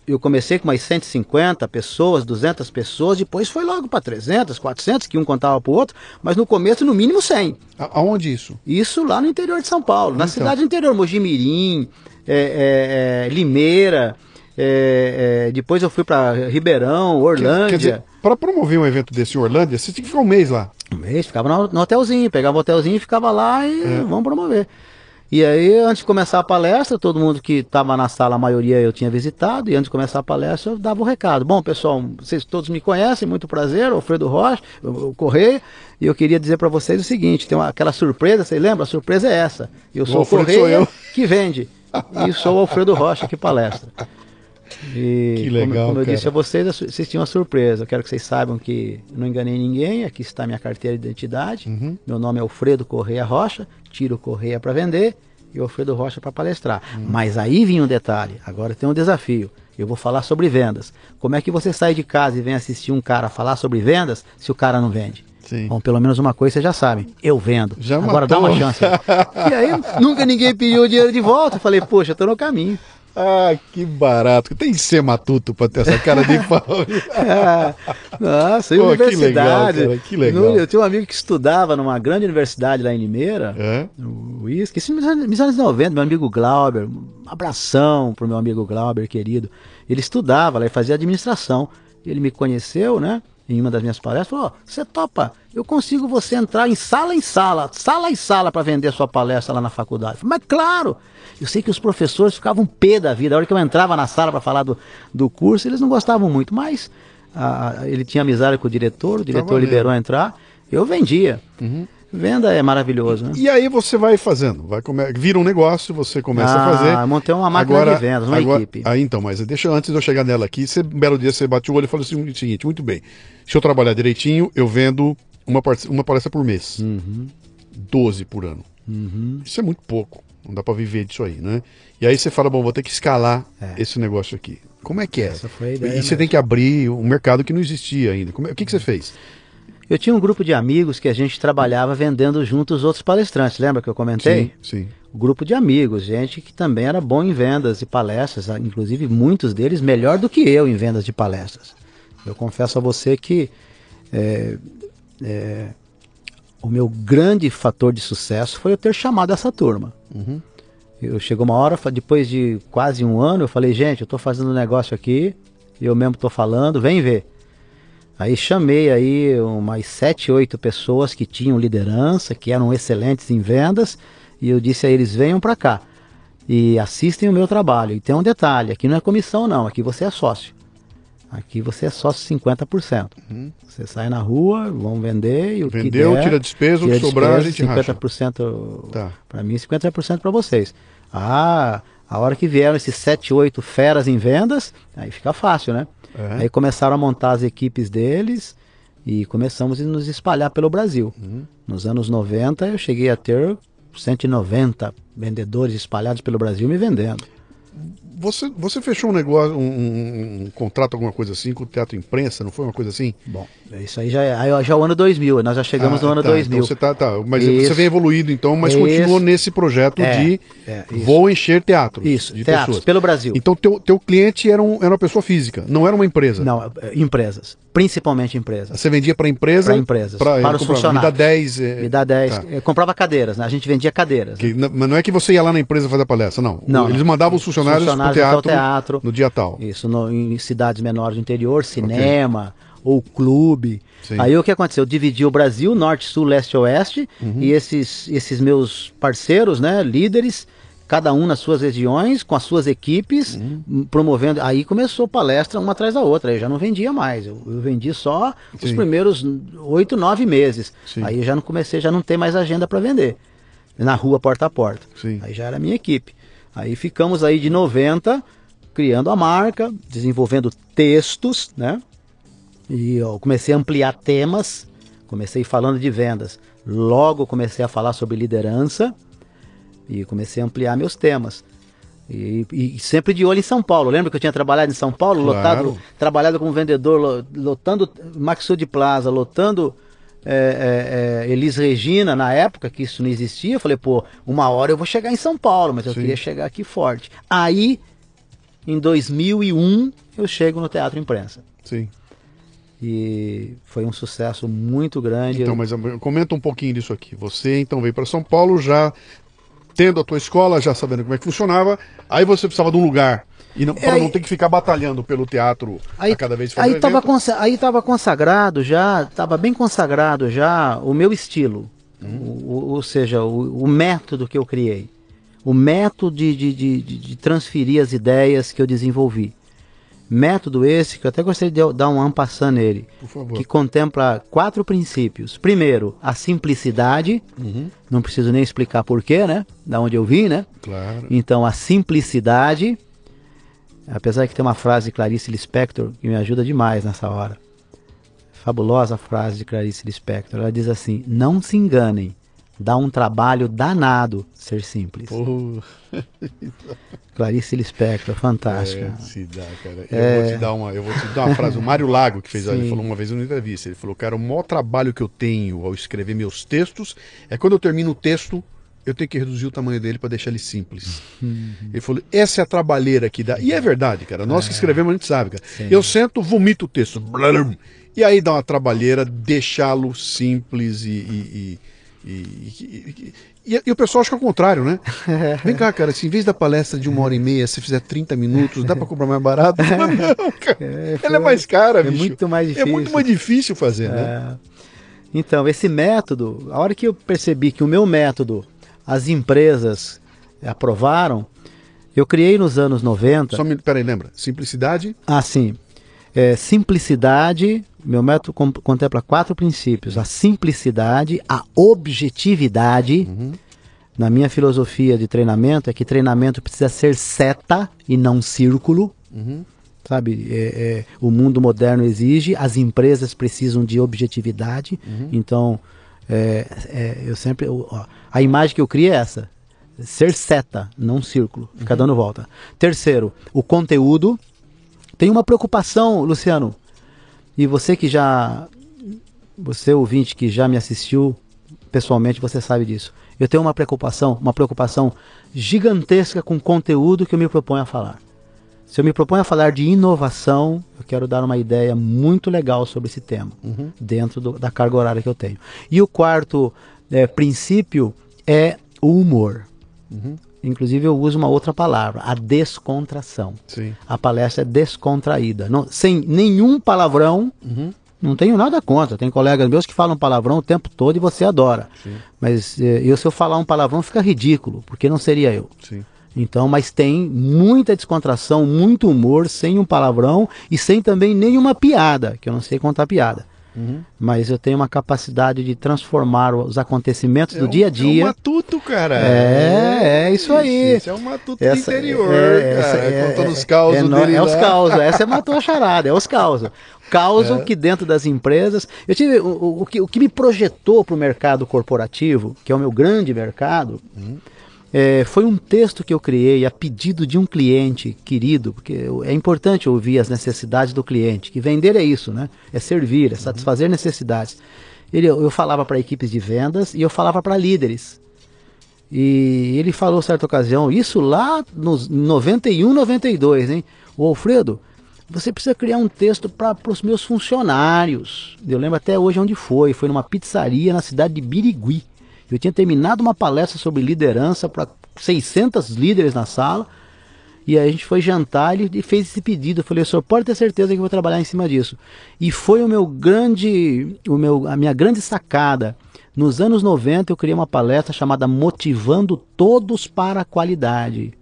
eu comecei com umas 150 pessoas, 200 pessoas, depois foi logo para 300, 400, que um contava para o outro, mas no começo, no mínimo 100. Aonde isso? Isso lá no interior de São Paulo, então. na cidade interior, Mojimirim, é, é, é, Limeira, é, é, depois eu fui para Ribeirão, Orlândia. Para promover um evento desse em Orlândia, você tinha que ficar um mês lá. Um mês, ficava no, no hotelzinho, pegava o hotelzinho e ficava lá e é. vamos promover. E aí, antes de começar a palestra, todo mundo que estava na sala, a maioria eu tinha visitado, e antes de começar a palestra, eu dava o um recado. Bom, pessoal, vocês todos me conhecem, muito prazer, Alfredo Rocha, o Correia, e eu queria dizer para vocês o seguinte: tem uma, aquela surpresa, vocês lembram? A surpresa é essa. Eu sou o, o Correia que vende. E sou o Alfredo Rocha que palestra. E, que legal. Como, como eu disse a vocês, vocês tinham uma surpresa. Eu quero que vocês saibam que não enganei ninguém. Aqui está minha carteira de identidade. Uhum. Meu nome é Alfredo Correia Rocha. Tiro Correia para vender e Alfredo Rocha para palestrar. Uhum. Mas aí vinha um detalhe. Agora tem um desafio. Eu vou falar sobre vendas. Como é que você sai de casa e vem assistir um cara falar sobre vendas se o cara não vende? Sim. Bom, pelo menos uma coisa vocês já sabem. Eu vendo. Já Agora matou. dá uma chance. e aí, nunca ninguém pediu o dinheiro de volta. Eu falei, poxa, eu tô no caminho. Ah, que barato. Tem que ser matuto pra ter essa cara de pau. nossa, e universidade. Que legal, que legal. Eu tinha um amigo que estudava numa grande universidade lá em Limeira. É? O Isque, isso nos anos 90, meu amigo Glauber. Um abração pro meu amigo Glauber, querido. Ele estudava lá e fazia administração. Ele me conheceu, né? Em uma das minhas palestras, falou: Você topa, eu consigo você entrar em sala em sala, sala em sala para vender a sua palestra lá na faculdade. Falei, Mas claro, eu sei que os professores ficavam pé da vida. A hora que eu entrava na sala para falar do, do curso, eles não gostavam muito, mas a, ele tinha amizade com o diretor, o diretor liberou entrar, eu vendia. Uhum. Venda é maravilhoso, né? E aí você vai fazendo, vai come... vira um negócio, você começa ah, a fazer. Ah, montei uma máquina agora, de vendas, uma agora... equipe. Aí então, mas deixa antes de eu chegar nela aqui, você, um belo dia você bate o olho e fala assim, o seguinte, muito bem, se eu trabalhar direitinho, eu vendo uma, uma palestra por mês. Uhum. 12 por ano. Uhum. Isso é muito pouco. Não dá para viver disso aí, né? E aí você fala, bom, vou ter que escalar é. esse negócio aqui. Como é que é? Essa foi a ideia e você tem que abrir um mercado que não existia ainda. Como é... O que, que você fez? Eu tinha um grupo de amigos que a gente trabalhava vendendo junto os outros palestrantes, lembra que eu comentei? Sim, sim. Grupo de amigos, gente que também era bom em vendas e palestras, inclusive muitos deles melhor do que eu em vendas de palestras. Eu confesso a você que é, é, o meu grande fator de sucesso foi eu ter chamado essa turma. Uhum. Eu chegou uma hora, depois de quase um ano, eu falei, gente, eu estou fazendo um negócio aqui, eu mesmo estou falando, vem ver. Aí chamei aí umas sete, oito pessoas que tinham liderança, que eram excelentes em vendas, e eu disse a eles: venham para cá e assistem o meu trabalho. E tem um detalhe: aqui não é comissão, não, aqui você é sócio. Aqui você é sócio 50%. Uhum. Você sai na rua, vão vender e o Vendeu, que der, tira despesa, o que sobrar a gente 50% tá. para mim, 50% para vocês. Ah, a hora que vieram esses 7, 8 feras em vendas, aí fica fácil, né? Uhum. Aí começaram a montar as equipes deles e começamos a nos espalhar pelo Brasil. Uhum. Nos anos 90 eu cheguei a ter 190 vendedores espalhados pelo Brasil me vendendo. Você, você fechou um negócio, um, um, um, contrato, alguma coisa assim, com o Teatro Imprensa, não foi uma coisa assim? Bom, isso aí já é, já é o ano 2000, nós já chegamos ah, no ano tá, 2000. Então você tá, tá, mas isso, você vem evoluído então, mas isso, continuou nesse projeto é, de é, vou encher teatros. Isso, de teatros, pessoas. pelo Brasil. Então teu, teu cliente era, um, era uma pessoa física, não era uma empresa? Não, é, empresas, principalmente empresas. Você vendia para empresa? Para empresas, pra, para os funcionários. Me dá 10. É, me dá 10. Tá. Comprava cadeiras, né? a gente vendia cadeiras. Que, né? Mas não é que você ia lá na empresa fazer palestra, não. não Eles mandavam os funcionários, funcionários para o teatro teatro. No dia tal. Isso, no, em cidades menores do interior, cinema okay. Ou clube. Sim. Aí o que aconteceu? Eu dividi o Brasil, norte, sul, leste, oeste, uhum. e esses, esses meus parceiros, né, líderes, cada um nas suas regiões, com as suas equipes, uhum. promovendo. Aí começou palestra uma atrás da outra. Aí eu já não vendia mais. Eu, eu vendi só Sim. os primeiros oito, nove meses. Sim. Aí eu já não comecei, já não tem mais agenda para vender. Na rua, porta a porta. Sim. Aí já era a minha equipe. Aí ficamos aí de 90 criando a marca, desenvolvendo textos, né? E eu comecei a ampliar temas, comecei falando de vendas. Logo comecei a falar sobre liderança e comecei a ampliar meus temas. E, e, sempre de olho em São Paulo. Lembra que eu tinha trabalhado em São Paulo, claro. lotado, trabalhado como vendedor, lotando Maxud Plaza, lotando é, é, é, Elis Regina, na época que isso não existia. Eu falei, pô, uma hora eu vou chegar em São Paulo, mas eu Sim. queria chegar aqui forte. Aí em 2001, eu chego no Teatro Imprensa. Sim. E foi um sucesso muito grande. Então, mas comenta um pouquinho disso aqui. Você então veio para São Paulo já tendo a tua escola, já sabendo como é que funcionava, aí você precisava de um lugar. E não, para é, não ter que ficar batalhando pelo teatro aí, a cada vez que aí estava aí estava consagrado já, estava bem consagrado já o meu estilo. Hum. O, ou seja, o, o método que eu criei o método de, de, de, de, transferir as ideias que eu desenvolvi. Método esse que eu até gostaria de dar um ampassando nele, que contempla quatro princípios. Primeiro, a simplicidade. Uhum. Não preciso nem explicar porquê, né? Da onde eu vim, né? Claro. Então, a simplicidade. Apesar que tem uma frase de Clarice Lispector que me ajuda demais nessa hora. Fabulosa frase de Clarice Lispector. Ela diz assim: Não se enganem Dá um trabalho danado ser simples. Oh. Clarice Lispector, fantástica. É, se dá, cara. É... Eu, vou te dar uma, eu vou te dar uma frase. O Mário Lago, que fez, ele falou uma vez numa entrevista, ele falou, cara, o maior trabalho que eu tenho ao escrever meus textos é quando eu termino o texto eu tenho que reduzir o tamanho dele para deixar ele simples. Ele falou, essa é a trabalheira que dá. E é verdade, cara. Nós que é. escrevemos, a gente sabe, cara. Sim. Eu sento, vomito o texto. E aí dá uma trabalheira deixá-lo simples e, e, e, e, e, o pessoal acha que é o contrário, né? Vem cá, cara, se em vez da palestra de uma hora e meia, se fizer 30 minutos, dá para comprar mais barato? Não, cara. É, Ela é mais cara, é bicho. É muito mais difícil. É muito mais difícil fazer, né? É. Então, esse método, a hora que eu percebi que o meu método, as empresas aprovaram, eu criei nos anos 90. Só me, peraí, lembra? Simplicidade? Ah, sim. É, simplicidade, meu método contempla quatro princípios: a simplicidade, a objetividade. Uhum. Na minha filosofia de treinamento é que treinamento precisa ser seta e não círculo. Uhum. Sabe, é, é, o mundo moderno exige, as empresas precisam de objetividade. Uhum. Então, é, é eu sempre. Ó, a imagem que eu crio é essa: ser seta, não círculo, ficar uhum. dando volta. Terceiro, o conteúdo. Tem uma preocupação, Luciano, e você que já. Você ouvinte que já me assistiu pessoalmente, você sabe disso. Eu tenho uma preocupação, uma preocupação gigantesca com o conteúdo que eu me proponho a falar. Se eu me proponho a falar de inovação, eu quero dar uma ideia muito legal sobre esse tema, uhum. dentro do, da carga horária que eu tenho. E o quarto é, princípio é o humor. Uhum. Inclusive, eu uso uma outra palavra, a descontração. Sim. A palestra é descontraída. Não, sem nenhum palavrão. Uhum. Não tenho nada contra. Tem colegas meus que falam palavrão o tempo todo e você adora. Sim. Mas eh, eu, se eu falar um palavrão, fica ridículo, porque não seria eu. Sim. Então, mas tem muita descontração, muito humor, sem um palavrão e sem também nenhuma piada, que eu não sei contar piada. Uhum. Mas eu tenho uma capacidade de transformar os acontecimentos é do um, dia a dia. É um matuto, cara. É, é isso aí. Isso é um matuto essa, do interior, é, cara. É, contando os causos é, dele É os causos. Essa é matou a charada, é os causos. Causo é. que dentro das empresas. Eu tive. O, o, o, que, o que me projetou para o mercado corporativo, que é o meu grande mercado. Uhum é, foi um texto que eu criei a pedido de um cliente querido, porque é importante ouvir as necessidades do cliente, que vender é isso, né? É servir, é satisfazer necessidades. Ele, eu falava para equipes de vendas e eu falava para líderes. E ele falou certa ocasião, isso lá nos 91, 92, hein? O Alfredo, você precisa criar um texto para os meus funcionários. Eu lembro até hoje onde foi, foi numa pizzaria na cidade de Birigui. Eu tinha terminado uma palestra sobre liderança para 600 líderes na sala. E aí a gente foi jantar e ele fez esse pedido. Eu falei, senhor pode ter certeza que eu vou trabalhar em cima disso. E foi o meu grande, o meu, a minha grande sacada. Nos anos 90 eu criei uma palestra chamada Motivando Todos para a Qualidade.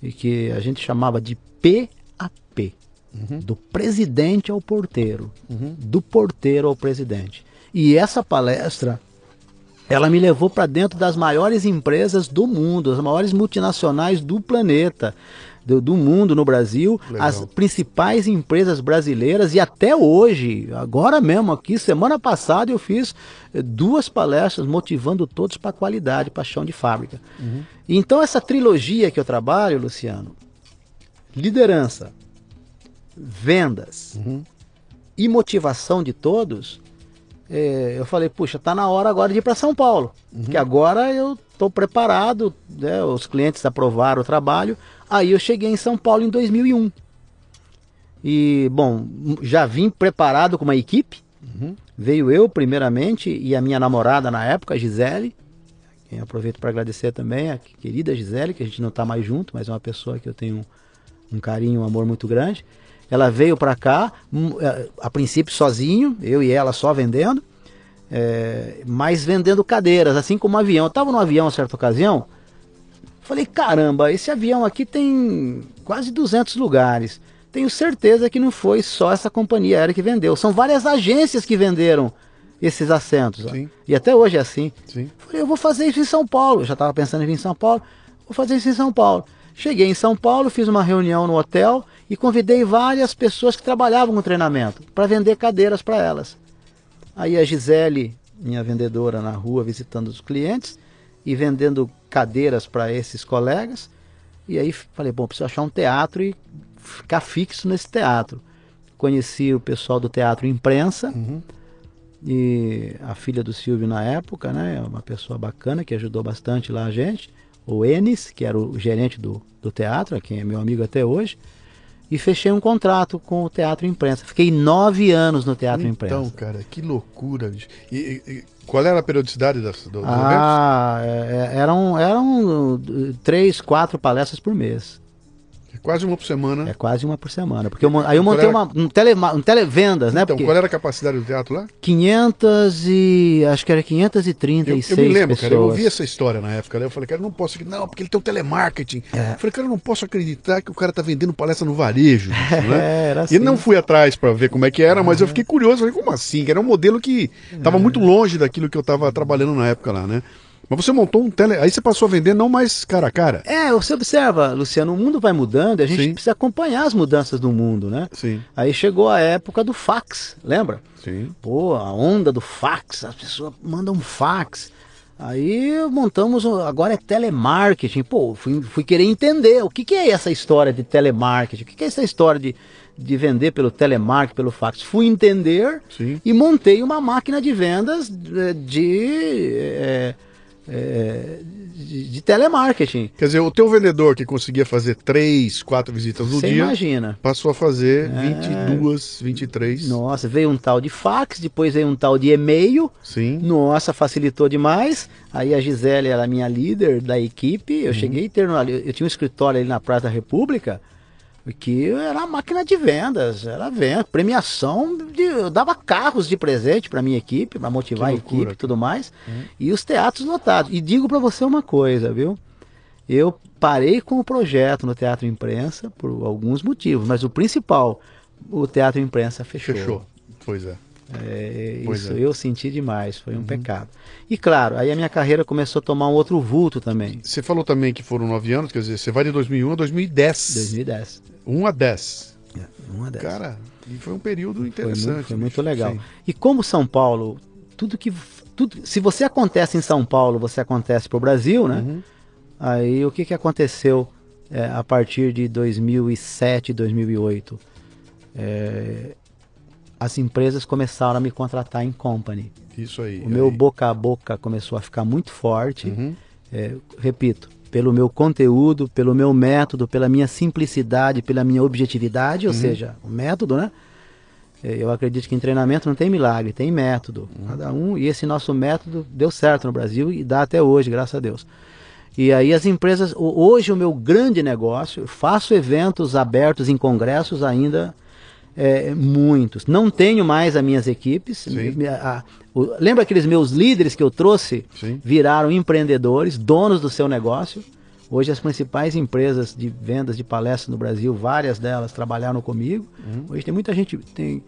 E que a gente chamava de PAP. Uhum. Do presidente ao porteiro. Uhum. Do porteiro ao presidente. E essa palestra ela me levou para dentro das maiores empresas do mundo, as maiores multinacionais do planeta. Do, do, mundo no Brasil, Legal. as principais empresas brasileiras e até hoje, agora mesmo aqui, semana passada eu fiz eh, duas palestras motivando todos para qualidade, paixão de fábrica. Uhum. Então essa trilogia que eu trabalho, Luciano, liderança, vendas uhum. e motivação de todos, é, eu falei, puxa, tá na hora agora de ir para São Paulo. Uhum. Que agora eu estou preparado, né, os clientes aprovaram o trabalho. Aí eu cheguei em São Paulo em 2001. E, bom, já vim preparado com uma equipe. Uhum. Veio eu, primeiramente, e a minha namorada na época, a Gisele. Quem aproveito para agradecer também, a querida Gisele, que a gente não está mais junto, mas é uma pessoa que eu tenho um carinho, um amor muito grande. Ela veio para cá, hum, é, a princípio sozinho, eu e ela só vendendo, é, mas vendendo cadeiras, assim como um avião. Eu estava no avião a certa ocasião, falei, caramba, esse avião aqui tem quase 200 lugares. Tenho certeza que não foi só essa companhia aérea que vendeu, são várias agências que venderam esses assentos. E até hoje é assim. Sim. Falei, eu vou fazer isso em São Paulo. Eu já estava pensando em vir em São Paulo. Vou fazer isso em São Paulo. Cheguei em São Paulo, fiz uma reunião no hotel e convidei várias pessoas que trabalhavam com treinamento para vender cadeiras para elas. Aí a Gisele, minha vendedora na rua, visitando os clientes e vendendo cadeiras para esses colegas. E aí falei, bom, preciso achar um teatro e ficar fixo nesse teatro. Conheci o pessoal do teatro imprensa. Uhum. E a filha do Silvio na época, né? Uma pessoa bacana que ajudou bastante lá a gente. O Enes, que era o gerente do, do teatro, quem é meu amigo até hoje e fechei um contrato com o Teatro Imprensa. Fiquei nove anos no Teatro então, Imprensa. Então, cara, que loucura. E, e, qual era a periodicidade das, do, dos ah, eventos? É, eram, eram três, quatro palestras por mês. É quase uma por semana. É quase uma por semana. Porque eu, aí eu montei era... uma, um, tele, um televendas, né? Então, porque qual era a capacidade do teatro lá? 500 e... acho que era 536 eu, eu me lembro, pessoas. cara, eu ouvi essa história na época, né? Eu falei, cara, eu não posso... Não, porque ele tem o telemarketing. É. Eu falei, cara, eu não posso acreditar que o cara tá vendendo palestra no varejo. né? era assim. E não fui atrás para ver como é que era, mas eu fiquei curioso. Falei, como assim? Que era um modelo que tava é. muito longe daquilo que eu tava trabalhando na época lá, né? Mas você montou um tele. Aí você passou a vender não mais cara a cara. É, você observa, Luciano, o mundo vai mudando e a gente Sim. precisa acompanhar as mudanças do mundo, né? Sim. Aí chegou a época do fax, lembra? Sim. Pô, a onda do fax, as pessoas mandam fax. Aí montamos, agora é telemarketing. Pô, fui, fui querer entender o que, que é essa história de telemarketing, o que, que é essa história de, de vender pelo telemarketing, pelo fax. Fui entender Sim. e montei uma máquina de vendas de. de é, é, de, de, telemarketing. Quer dizer, o teu vendedor que conseguia fazer três, quatro visitas no Você dia, imagina. passou a fazer é... 22, 23. Nossa, veio um tal de fax, depois veio um tal de e-mail. Sim. Nossa, facilitou demais. Aí a Gisele era a minha líder da equipe. Eu uhum. cheguei a ter, eu tinha um escritório ali na Praça da República que era máquina de vendas, era venda, premiação, de, eu dava carros de presente para minha equipe, para motivar a equipe e tudo mais, uhum. e os teatros lotados. E digo para você uma coisa, viu? Eu parei com o projeto no Teatro Imprensa por alguns motivos, mas o principal, o Teatro Imprensa fechou. Fechou, pois é. É, isso é. eu senti demais, foi um uhum. pecado. E claro, aí a minha carreira começou a tomar um outro vulto também. Você falou também que foram nove anos, quer dizer, você vai de 2001 a 2010. 2010. 1 a 10. É, 1 a 10. Cara, e foi um período interessante. Foi muito, foi muito legal. Sim. E como São Paulo, tudo que. Tudo, se você acontece em São Paulo, você acontece para o Brasil, né? Uhum. Aí o que, que aconteceu é, a partir de 2007, 2008? É, as empresas começaram a me contratar em company. Isso aí. O aí. meu boca a boca começou a ficar muito forte. Uhum. É, repito, pelo meu conteúdo, pelo meu método, pela minha simplicidade, pela minha objetividade, ou uhum. seja, o método, né? É, eu acredito que em treinamento não tem milagre, tem método. Uhum. Cada um, e esse nosso método deu certo no Brasil e dá até hoje, graças a Deus. E aí as empresas, hoje o meu grande negócio, faço eventos abertos em congressos ainda é, muitos. Não tenho mais as minhas equipes. A, a, o, lembra aqueles meus líderes que eu trouxe? Sim. Viraram empreendedores, donos do seu negócio. Hoje as principais empresas de vendas de palestras no Brasil, várias delas trabalharam comigo. Uhum. Hoje tem muita gente, tem,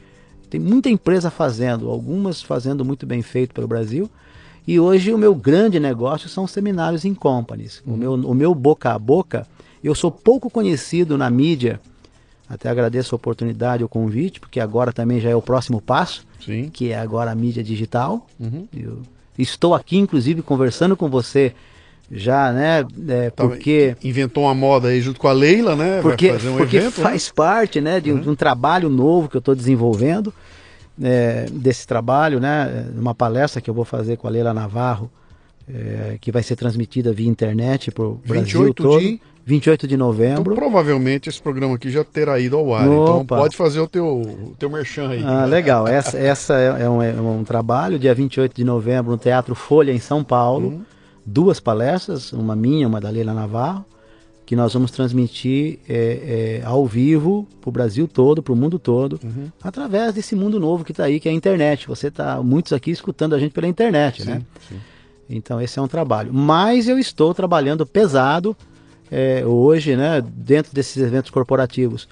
tem muita empresa fazendo, algumas fazendo muito bem feito pelo Brasil. E hoje o meu grande negócio são seminários em companies. Uhum. O, meu, o meu boca a boca, eu sou pouco conhecido na mídia até agradeço a oportunidade, o convite, porque agora também já é o próximo passo, Sim. que é agora a mídia digital. Uhum. Eu estou aqui, inclusive, conversando com você já, né? É, porque inventou uma moda aí junto com a Leila, né? Porque, um porque evento, né? faz né? parte, né, de, uhum. de, um trabalho novo que eu estou desenvolvendo. É, desse trabalho, né? Uma palestra que eu vou fazer com a Leila Navarro, é, que vai ser transmitida via internet para o Brasil todo. De... 28 de novembro. Então, provavelmente esse programa aqui já terá ido ao ar. Então, Opa. Então pode fazer o teu, o teu merchan aí. Ah, legal. Essa, essa é, é, um, é, um, trabalho, dia 28 de novembro, no Teatro Folha, em São Paulo. Uhum. Duas palestras, uma minha, uma da Leila Navarro, que nós vamos transmitir é, é, ao vivo para o Brasil todo, para o mundo todo, uhum. através desse mundo novo que está aí, que é a internet. Você está, muitos aqui, escutando a gente pela internet, sim, né? Sim. Então esse é um trabalho. Mas eu estou trabalhando pesado é, hoje, né, dentro desses eventos corporativos,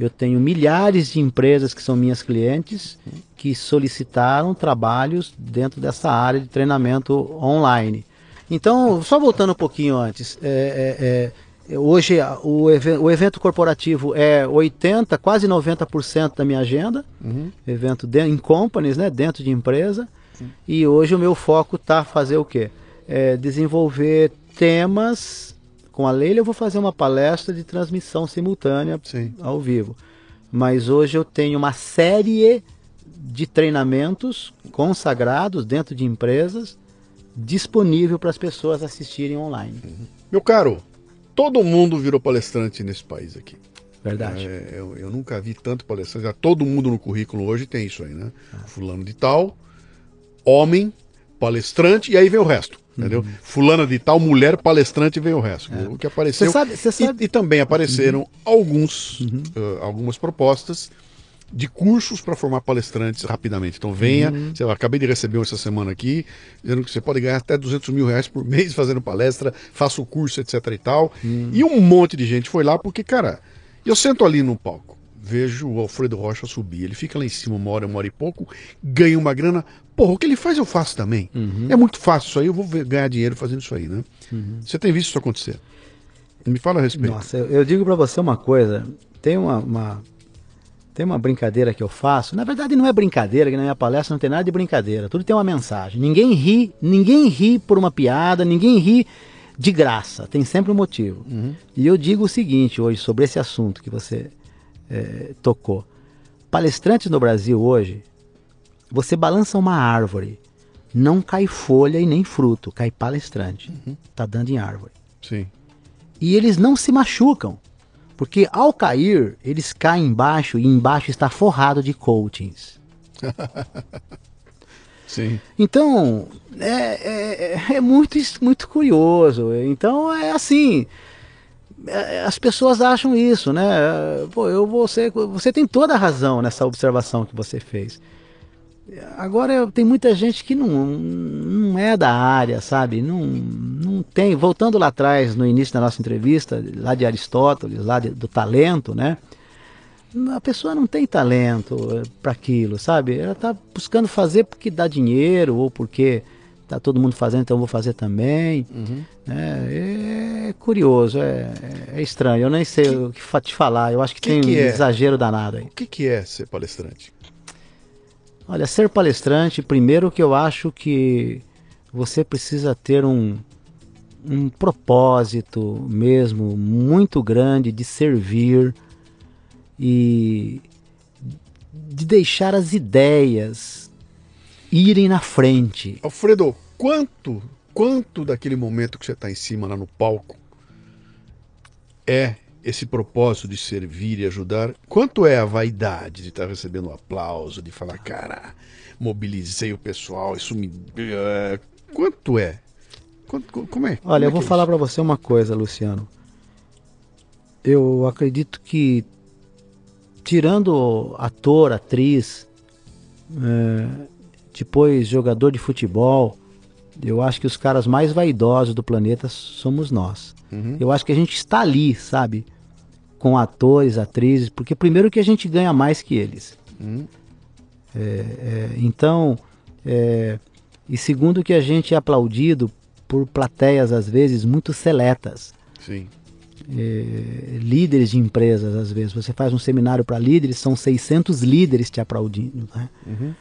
eu tenho milhares de empresas que são minhas clientes que solicitaram trabalhos dentro dessa área de treinamento online. Então, só voltando um pouquinho antes, é, é, é hoje o, o, evento corporativo é 80, quase 90% da minha agenda, uhum. evento de, em companies, né, dentro de empresa. Sim. E hoje o meu foco está fazer o quê? É desenvolver temas com a Leila eu vou fazer uma palestra de transmissão simultânea Sim. ao vivo. Mas hoje eu tenho uma série de treinamentos consagrados dentro de empresas disponível para as pessoas assistirem online. Uhum. Meu caro, todo mundo virou palestrante nesse país aqui. Verdade. É, eu, eu, nunca vi tanto palestrante. Já todo mundo no currículo hoje tem isso aí, né? Ah. Fulano de tal, homem, palestrante, e aí vem o resto. Entendeu? Uhum. Fulana de tal, mulher, palestrante, vem o resto. É. O que apareceu. Cê sabe, cê sabe... E, e, também apareceram uhum. alguns, uhum. Uh, algumas propostas de cursos para formar palestrantes rapidamente. Então venha, uhum. eu acabei de receber essa semana aqui, dizendo que você pode ganhar até 200 mil reais por mês fazendo palestra, faça o curso, etc e tal. Uhum. E um monte de gente foi lá porque, cara, eu sento ali no palco, vejo o Alfredo Rocha subir, ele fica lá em cima uma hora, uma hora e pouco, ganha uma grana. Porra, o que ele faz eu faço também. Uhum. É muito fácil isso aí, eu vou ganhar dinheiro fazendo isso aí, né? Uhum. Você tem visto isso acontecer? Me fala a respeito. Nossa, eu, eu digo para você uma coisa, tem uma, uma tem uma brincadeira que eu faço. Na verdade, não é brincadeira, que na minha palestra não tem nada de brincadeira. Tudo tem uma mensagem. Ninguém ri, ninguém ri por uma piada, ninguém ri de graça. Tem sempre um motivo. Uhum. E eu digo o seguinte hoje sobre esse assunto que você é, tocou. Palestrantes no Brasil hoje, você balança uma árvore, não cai folha e nem fruto, cai palestrante. Uhum. Tá dando em árvore. Sim. E eles não se machucam. Porque ao cair, eles caem embaixo e embaixo está forrado de coachings. Sim. Então, é, é, é, muito, muito curioso. Então, é assim. É, as pessoas acham isso, né? Pô, eu vou ser, você tem toda a razão nessa observação que você fez. Agora tem muita gente que não, não é da área, sabe? Não, não tem. Voltando lá atrás, no início da nossa entrevista, lá de Aristóteles, lá de, do talento, né? A pessoa não tem talento para aquilo, sabe? Ela está buscando fazer porque dá dinheiro ou porque tá todo mundo fazendo, então eu vou fazer também. Uhum. É, é, curioso, é, é, estranho. Eu nem sei que, o que te falar. Eu acho que, que tem que um é? exagero danado aí. O que, que é ser palestrante? Olha, ser palestrante, primeiro que eu acho que você precisa ter um, um propósito mesmo muito grande de servir e de deixar as ideias irem na frente. Alfredo, quanto, quanto daquele momento que você está em cima lá no palco é esse propósito de servir e ajudar, quanto é a vaidade de estar recebendo um aplauso, de falar, cara, mobilizei o pessoal, isso me. Uh, quanto é? Quanto, como é? Olha, como eu vou é falar para você uma coisa, Luciano. Eu acredito que, tirando ator, atriz, é, depois jogador de futebol, eu acho que os caras mais vaidosos do planeta somos nós. Uhum. Eu acho que a gente está ali, sabe? com atores, atrizes, porque primeiro que a gente ganha mais que eles. Hum. É, é, então, é, e segundo que a gente é aplaudido por plateias às vezes muito seletas. Sim. É, líderes de empresas às vezes. Você faz um seminário para líderes, são 600 líderes te aplaudindo. Né? Uhum.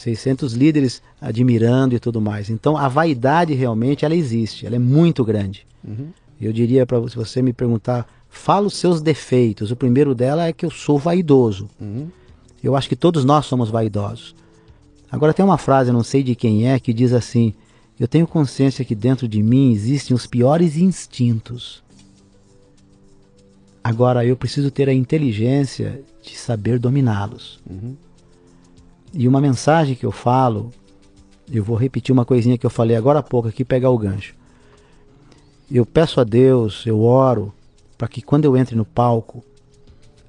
600 líderes admirando e tudo mais. Então a vaidade realmente ela existe, ela é muito grande. Uhum. Eu diria para se você me perguntar fala os seus defeitos. O primeiro dela é que eu sou vaidoso. Uhum. Eu acho que todos nós somos vaidosos. Agora tem uma frase, não sei de quem é, que diz assim: Eu tenho consciência que dentro de mim existem os piores instintos. Agora eu preciso ter a inteligência de saber dominá-los. Uhum. E uma mensagem que eu falo, eu vou repetir uma coisinha que eu falei agora há pouco aqui, pegar o gancho. Eu peço a Deus, eu oro, para que quando eu entre no palco,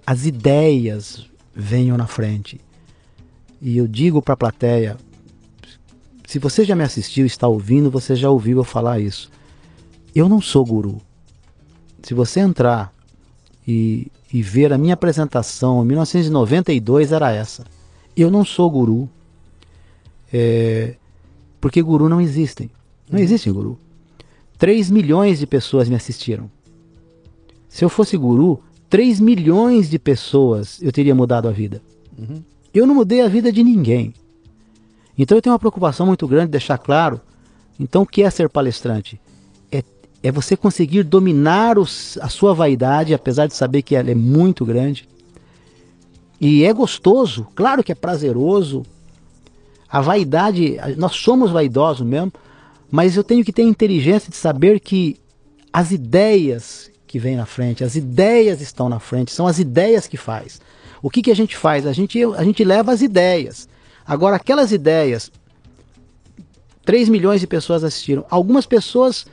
as ideias venham na frente. E eu digo para a plateia: se você já me assistiu, está ouvindo, você já ouviu eu falar isso. Eu não sou guru. Se você entrar e, e ver a minha apresentação em 1992 era essa. Eu não sou guru. É, porque guru não existem. Não uhum. existe guru. 3 milhões de pessoas me assistiram. Se eu fosse guru, 3 milhões de pessoas eu teria mudado a vida. Uhum. Eu não mudei a vida de ninguém. Então eu tenho uma preocupação muito grande de deixar claro. Então o que é ser palestrante? É, é você conseguir dominar os, a sua vaidade, apesar de saber que ela é muito grande. E é gostoso, claro que é prazeroso. A vaidade, nós somos vaidosos mesmo, mas eu tenho que ter inteligência de saber que as ideias que vêm na frente, as ideias estão na frente, são as ideias que faz. O que, que a gente faz? A gente, a gente leva as ideias. Agora, aquelas ideias, 3 milhões de pessoas assistiram. Algumas pessoas,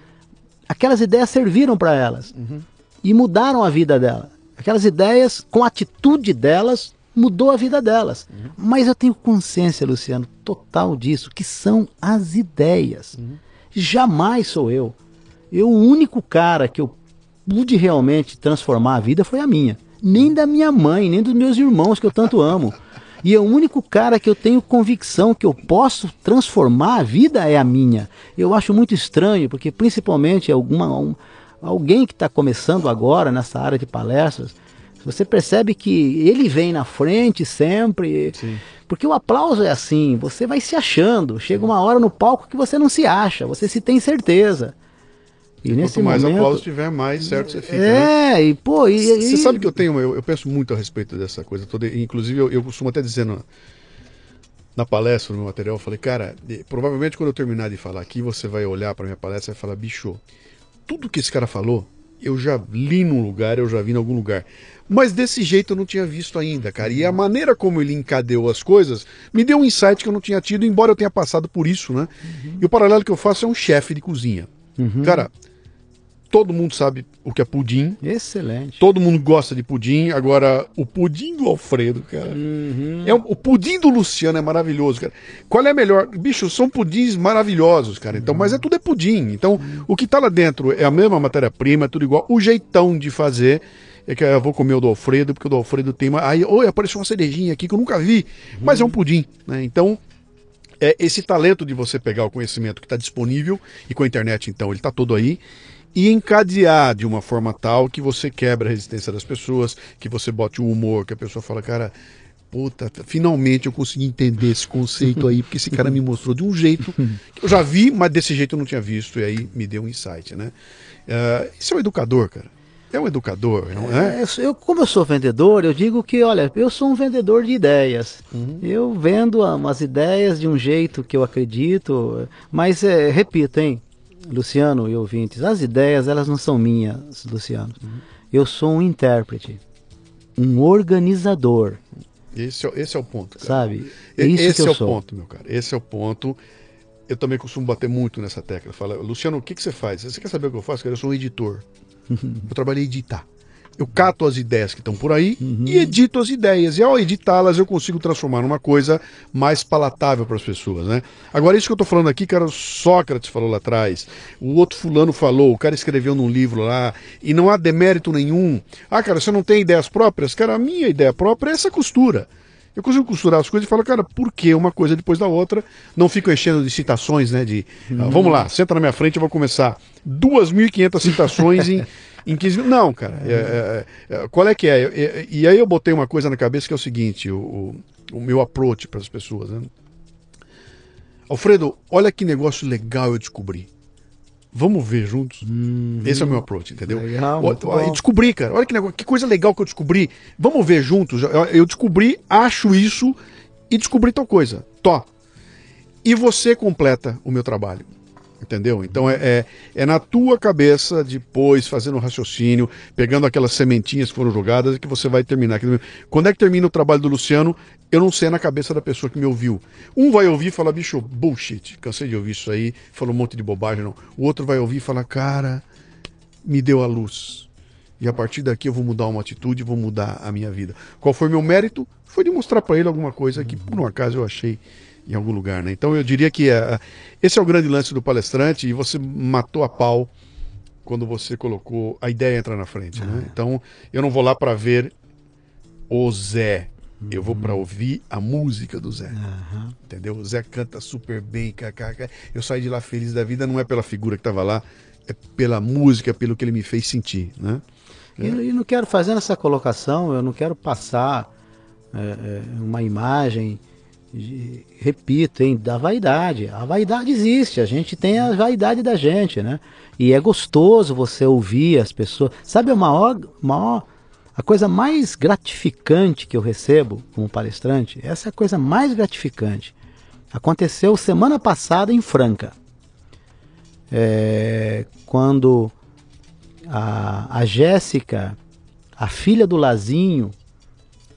aquelas ideias serviram para elas uhum. e mudaram a vida dela. Aquelas ideias, com a atitude delas, mudou a vida delas. Uhum. Mas eu tenho consciência, Luciano, total disso, que são as ideias. Uhum. Jamais sou eu. Eu, o único cara que eu pude realmente transformar a vida foi a minha nem da minha mãe, nem dos meus irmãos que eu tanto amo. E o único cara que eu tenho convicção que eu posso transformar a vida é a minha. Eu acho muito estranho, porque principalmente alguma, um, alguém que está começando agora nessa área de palestras, você percebe que ele vem na frente sempre. Sim. Porque o aplauso é assim, você vai se achando. Chega uma hora no palco que você não se acha, você se tem certeza. E nesse Quanto mais momento, aplauso tiver, mais certo você fica. É, né? e pô. Você sabe que eu tenho, eu, eu, penso muito a respeito dessa coisa toda. Inclusive, eu, eu costumo até dizer no, na palestra, no meu material, eu falei, cara, provavelmente quando eu terminar de falar aqui, você vai olhar para minha palestra e vai falar, bicho, tudo que esse cara falou, eu já li num lugar, eu já vi em algum lugar. Mas desse jeito eu não tinha visto ainda, cara. E a maneira como ele encadeou as coisas me deu um insight que eu não tinha tido, embora eu tenha passado por isso, né? Uhum. E o paralelo que eu faço é um chefe de cozinha. Uhum. Cara, Todo mundo sabe o que é pudim. Excelente. Todo mundo gosta de pudim. Agora, o pudim do Alfredo, cara. Uhum. É, o pudim do Luciano é maravilhoso, cara. Qual é melhor? Bicho, são pudins maravilhosos, cara. Então, uhum. mas é tudo é pudim. Então, uhum. o que tá lá dentro é a mesma matéria-prima, é tudo igual. O jeitão de fazer é que eu vou comer o do Alfredo, porque o do Alfredo tem uma. Aí, oi, apareceu uma cerejinha aqui que eu nunca vi, mas é um pudim, né? Então, é esse talento de você pegar o conhecimento que está disponível e com a internet, então, ele está todo aí e encadear de uma forma tal que você quebra a resistência das pessoas, que você bote o humor, que a pessoa fala, cara, puta, finalmente eu consegui entender esse conceito aí, porque esse cara me mostrou de um jeito que eu já vi, mas desse jeito eu não tinha visto, e aí me deu um insight, né? Uh, isso é um educador, cara. É um educador, não é? é? Eu, como eu sou vendedor, eu digo que, olha, eu sou um vendedor de ideias. Uhum. Eu vendo umas ideias de um jeito que eu acredito, mas é, repito, hein? Luciano e ouvintes, as ideias elas não são minhas, Luciano. Uhum. Eu sou um intérprete, um organizador. Esse é, esse é o ponto. Cara. Sabe? É esse é o sou. ponto, meu cara. Esse é o ponto. Eu também costumo bater muito nessa tecla. Fala, Luciano, o que, que você faz? Você quer saber o que eu faço? Eu sou um editor. Eu trabalhei editar. Eu cato as ideias que estão por aí uhum. e edito as ideias. E ao editá-las, eu consigo transformar numa coisa mais palatável para as pessoas, né? Agora, isso que eu estou falando aqui, cara, Sócrates falou lá atrás, o outro fulano falou, o cara escreveu num livro lá, e não há demérito nenhum. Ah, cara, você não tem ideias próprias? Cara, a minha ideia própria é essa costura. Eu consigo costurar as coisas e falo, cara, por que uma coisa depois da outra? Não fico enchendo de citações, né? De, uhum. ah, vamos lá, senta na minha frente, eu vou começar 2.500 citações em, em 15 minutos. Não, cara. É, é, é, qual é que é? E, e, aí eu botei uma coisa na cabeça que é o seguinte: o, o meu approach para as pessoas. Né? Alfredo, olha que negócio legal eu descobri. Vamos ver juntos. Uhum. Esse é o meu approach, entendeu? Legal, olha, descobri, cara. Olha que, negócio, que coisa legal que eu descobri. Vamos ver juntos. Eu, eu descobri, acho isso e descobri tal coisa. Tó. E você completa o meu trabalho. Entendeu? Então é, é, é, na tua cabeça, depois, fazendo um raciocínio, pegando aquelas sementinhas que foram jogadas, que você vai terminar. Quando é que termina o trabalho do Luciano? Eu não sei é na cabeça da pessoa que me ouviu. Um vai ouvir e falar, bicho, bullshit, cansei de ouvir isso aí, falou um monte de bobagem, não. O outro vai ouvir e falar, cara, me deu a luz. E a partir daqui eu vou mudar uma atitude, vou mudar a minha vida. Qual foi meu mérito? Foi de mostrar para ele alguma coisa que, por um acaso, eu achei em algum lugar. Né? Então eu diria que é, esse é o grande lance do palestrante e você matou a pau quando você colocou a ideia entrar na frente. Né? Ah. Então eu não vou lá para ver o Zé. Eu vou para ouvir a música do Zé. Uhum. Entendeu? O Zé canta super bem. Eu saí de lá feliz da vida, não é pela figura que estava lá, é pela música, pelo que ele me fez sentir. Né? É. E, não quero fazer essa colocação, eu não quero passar é uma imagem repito, hein, da vaidade. A vaidade existe, a gente tem a vaidade da gente, né? E é gostoso você ouvir as pessoas. Sabe a maior, maior A coisa mais gratificante que eu recebo como palestrante, essa é a coisa mais gratificante. Aconteceu semana passada em Franca. É, quando a, a Jéssica, a filha do Lazinho,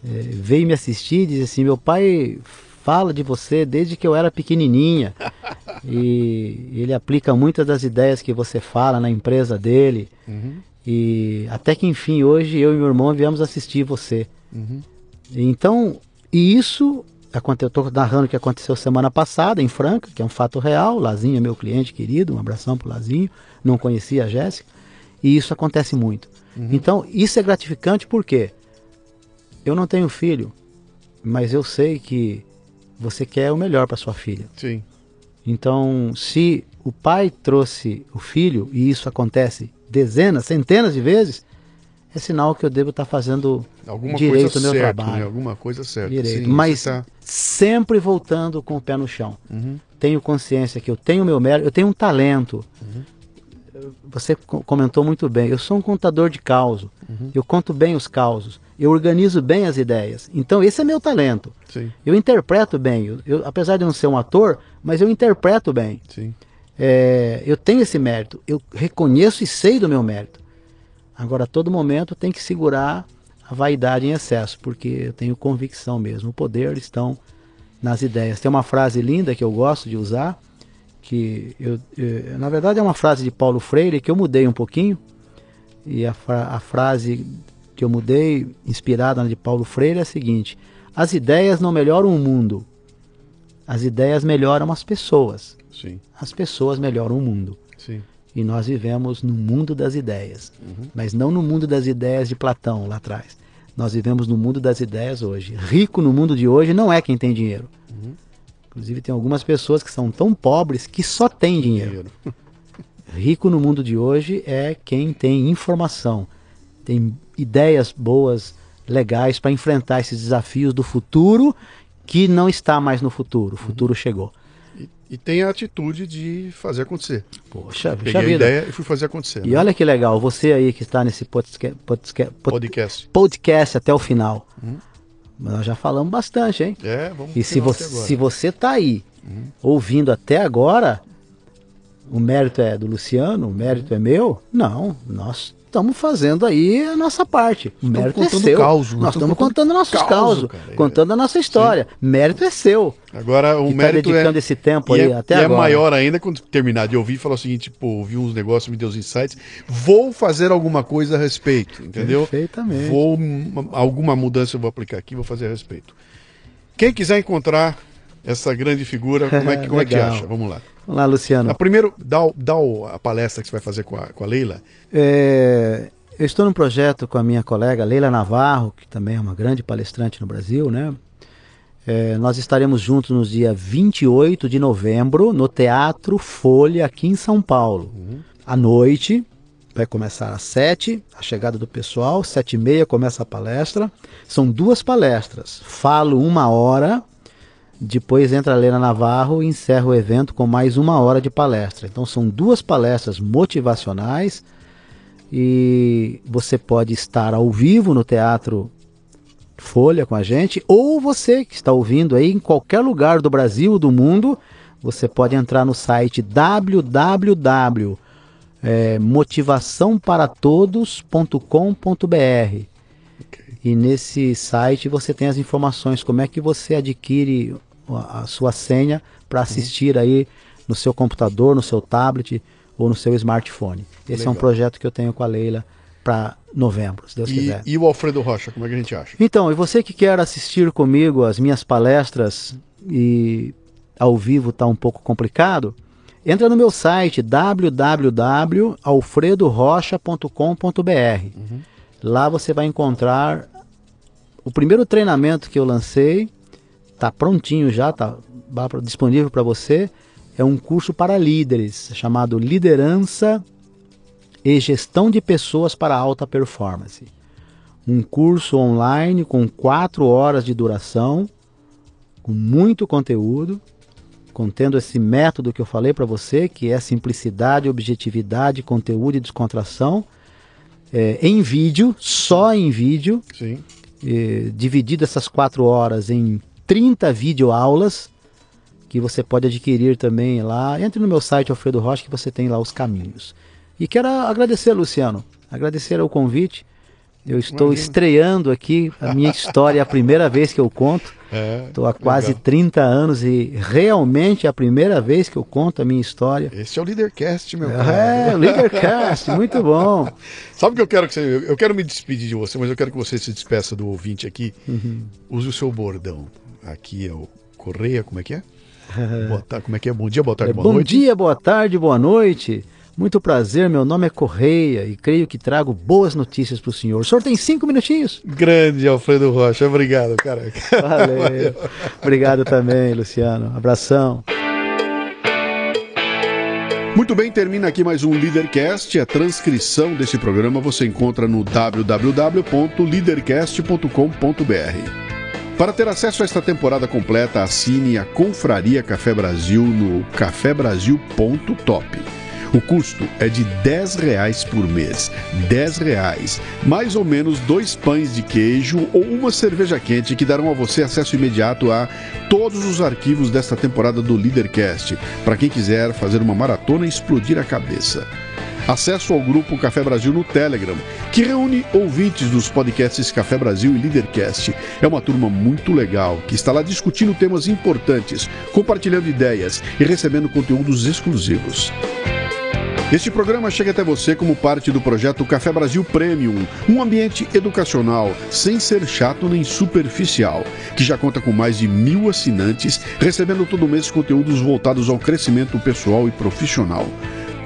é, veio me assistir e disse assim: Meu pai fala de você desde que eu era pequenininha. e ele aplica muitas das ideias que você fala na empresa dele. Uhum. E até que enfim, hoje eu e meu irmão viemos assistir você. Uhum. Então, e isso eu estou narrando o que aconteceu semana passada em Franca, que é um fato real. Lazinho é meu cliente querido, um abração pro Lazinho. Não conhecia a Jéssica. E isso acontece muito. Uhum. Então, isso é gratificante porque eu não tenho filho, mas eu sei que você quer o melhor para sua filha. Sim. Então, se o pai trouxe o filho e isso acontece dezenas, centenas de vezes, é sinal que eu devo estar tá fazendo Alguma direito no meu certo, trabalho. Né? Alguma coisa certa. Direito. Sim, Mas tá... sempre voltando com o pé no chão. Uhum. Tenho consciência que eu tenho meu mérito, eu tenho um talento. Uhum. Você comentou muito bem. Eu sou um contador de causos. Uhum. Eu conto bem os causos. Eu organizo bem as ideias. Então esse é meu talento. Sim. Eu interpreto bem. Eu, eu, apesar de não ser um ator, mas eu interpreto bem. Sim. É, eu tenho esse mérito. Eu reconheço e sei do meu mérito. Agora, a todo momento tem que segurar a vaidade em excesso, porque eu tenho convicção mesmo. O poder estão nas ideias. Tem uma frase linda que eu gosto de usar, que eu, eu, na verdade é uma frase de Paulo Freire que eu mudei um pouquinho. E a, a frase que eu mudei, inspirada na de Paulo Freire, é a seguinte: As ideias não melhoram o mundo, as ideias melhoram as pessoas. Sim. As pessoas melhoram o mundo. Sim. E nós vivemos no mundo das ideias, uhum. mas não no mundo das ideias de Platão lá atrás. Nós vivemos no mundo das ideias hoje. Rico no mundo de hoje não é quem tem dinheiro. Uhum. Inclusive, tem algumas pessoas que são tão pobres que só têm dinheiro. Rico no mundo de hoje é quem tem informação, tem ideias boas, legais para enfrentar esses desafios do futuro que não está mais no futuro. O futuro uhum. chegou e tem a atitude de fazer acontecer. Poxa, Peguei a vida. ideia e fui fazer acontecer. E né? olha que legal, você aí que está nesse podcast, podcast, podcast. podcast até o final. Uhum. Nós já falamos bastante, hein? É, vamos E se você, se você está aí uhum. ouvindo até agora, o mérito é do Luciano, o mérito é meu? Não, nós estamos fazendo aí a nossa parte. O mérito é seu. Caos, nós estamos contando nossos causos, contando a nossa história. Sim. Mérito é seu. Agora o tá mérito tá dedicando é, esse tempo aí é, até e agora. é maior ainda quando terminar de ouvir e falar o seguinte, pô, ouvi uns negócios, me deu os insights, vou fazer alguma coisa a respeito, entendeu? Perfeitamente. Vou alguma mudança eu vou aplicar aqui, vou fazer a respeito. Quem quiser encontrar essa grande figura, como é que, como é que acha? Vamos lá. Vamos lá, Luciano. A ah, primeiro, dá, dá a palestra que você vai fazer com a, com a Leila. É, eu estou num projeto com a minha colega Leila Navarro, que também é uma grande palestrante no Brasil, né? É, nós estaremos juntos no dia 28 de novembro no Teatro Folha, aqui em São Paulo. Uhum. À noite, vai começar às 7, a chegada do pessoal, sete e meia começa a palestra. São duas palestras. Falo uma hora, depois entra a Leila Navarro e encerra o evento com mais uma hora de palestra. Então são duas palestras motivacionais e você pode estar ao vivo no Teatro Folha com a gente, ou você que está ouvindo aí em qualquer lugar do Brasil, do mundo, você pode entrar no site www.motivaçãoparatodos.com.br e nesse site você tem as informações como é que você adquire a sua senha para assistir aí no seu computador, no seu tablet ou no seu smartphone. Esse Legal. é um projeto que eu tenho com a Leila para novembro, se Deus e, quiser. E o Alfredo Rocha, como é que a gente acha? Então, e você que quer assistir comigo as minhas palestras e ao vivo está um pouco complicado, entra no meu site www.alfredorocha.com.br. Uhum. Lá você vai encontrar o primeiro treinamento que eu lancei, está prontinho já, está disponível para você é um curso para líderes, chamado Liderança e Gestão de Pessoas para Alta Performance. Um curso online com quatro horas de duração, com muito conteúdo, contendo esse método que eu falei para você, que é simplicidade, objetividade, conteúdo e descontração. é, em vídeo, só em vídeo. Sim. É, dividido essas quatro horas em 30 videoaulas que você pode adquirir também lá. Entre no meu site Alfredo Rocha que você tem lá os caminhos. E quero agradecer, Luciano, agradecer ao convite. Eu estou Imagina. estreando aqui a minha história, é a primeira vez que eu conto. Estou é, há quase legal. 30 anos e realmente é a primeira vez que eu conto a minha história. Esse é o Leadercast, meu cara. É, o Leadercast, muito bom. Sabe o que eu quero que você. Eu quero me despedir de você, mas eu quero que você se despeça do ouvinte aqui. Uhum. Use o seu bordão. Aqui é o Correia, como é que é? boa tarde, como é que é? Bom dia, boa tarde, é, boa bom noite. Bom dia, boa tarde, boa noite. Muito prazer, meu nome é Correia e creio que trago boas notícias para o senhor. O senhor tem cinco minutinhos? Grande Alfredo Rocha, obrigado, cara. Valeu. Obrigado também, Luciano. Abração. Muito bem, termina aqui mais um Leadercast. A transcrição desse programa você encontra no www.leadercast.com.br. Para ter acesso a esta temporada completa, assine a Confraria Café Brasil no cafebrasil.top. O custo é de 10 reais por mês. 10 reais. Mais ou menos dois pães de queijo ou uma cerveja quente que darão a você acesso imediato a todos os arquivos desta temporada do Leadercast, para quem quiser fazer uma maratona e explodir a cabeça acesso ao grupo Café Brasil no Telegram, que reúne ouvintes dos podcasts Café Brasil e Leadercast. É uma turma muito legal que está lá discutindo temas importantes, compartilhando ideias e recebendo conteúdos exclusivos. Este programa chega até você como parte do projeto Café Brasil Premium, um ambiente educacional, sem ser chato nem superficial, que já conta com mais de mil assinantes, recebendo todo mês conteúdos voltados ao crescimento pessoal e profissional.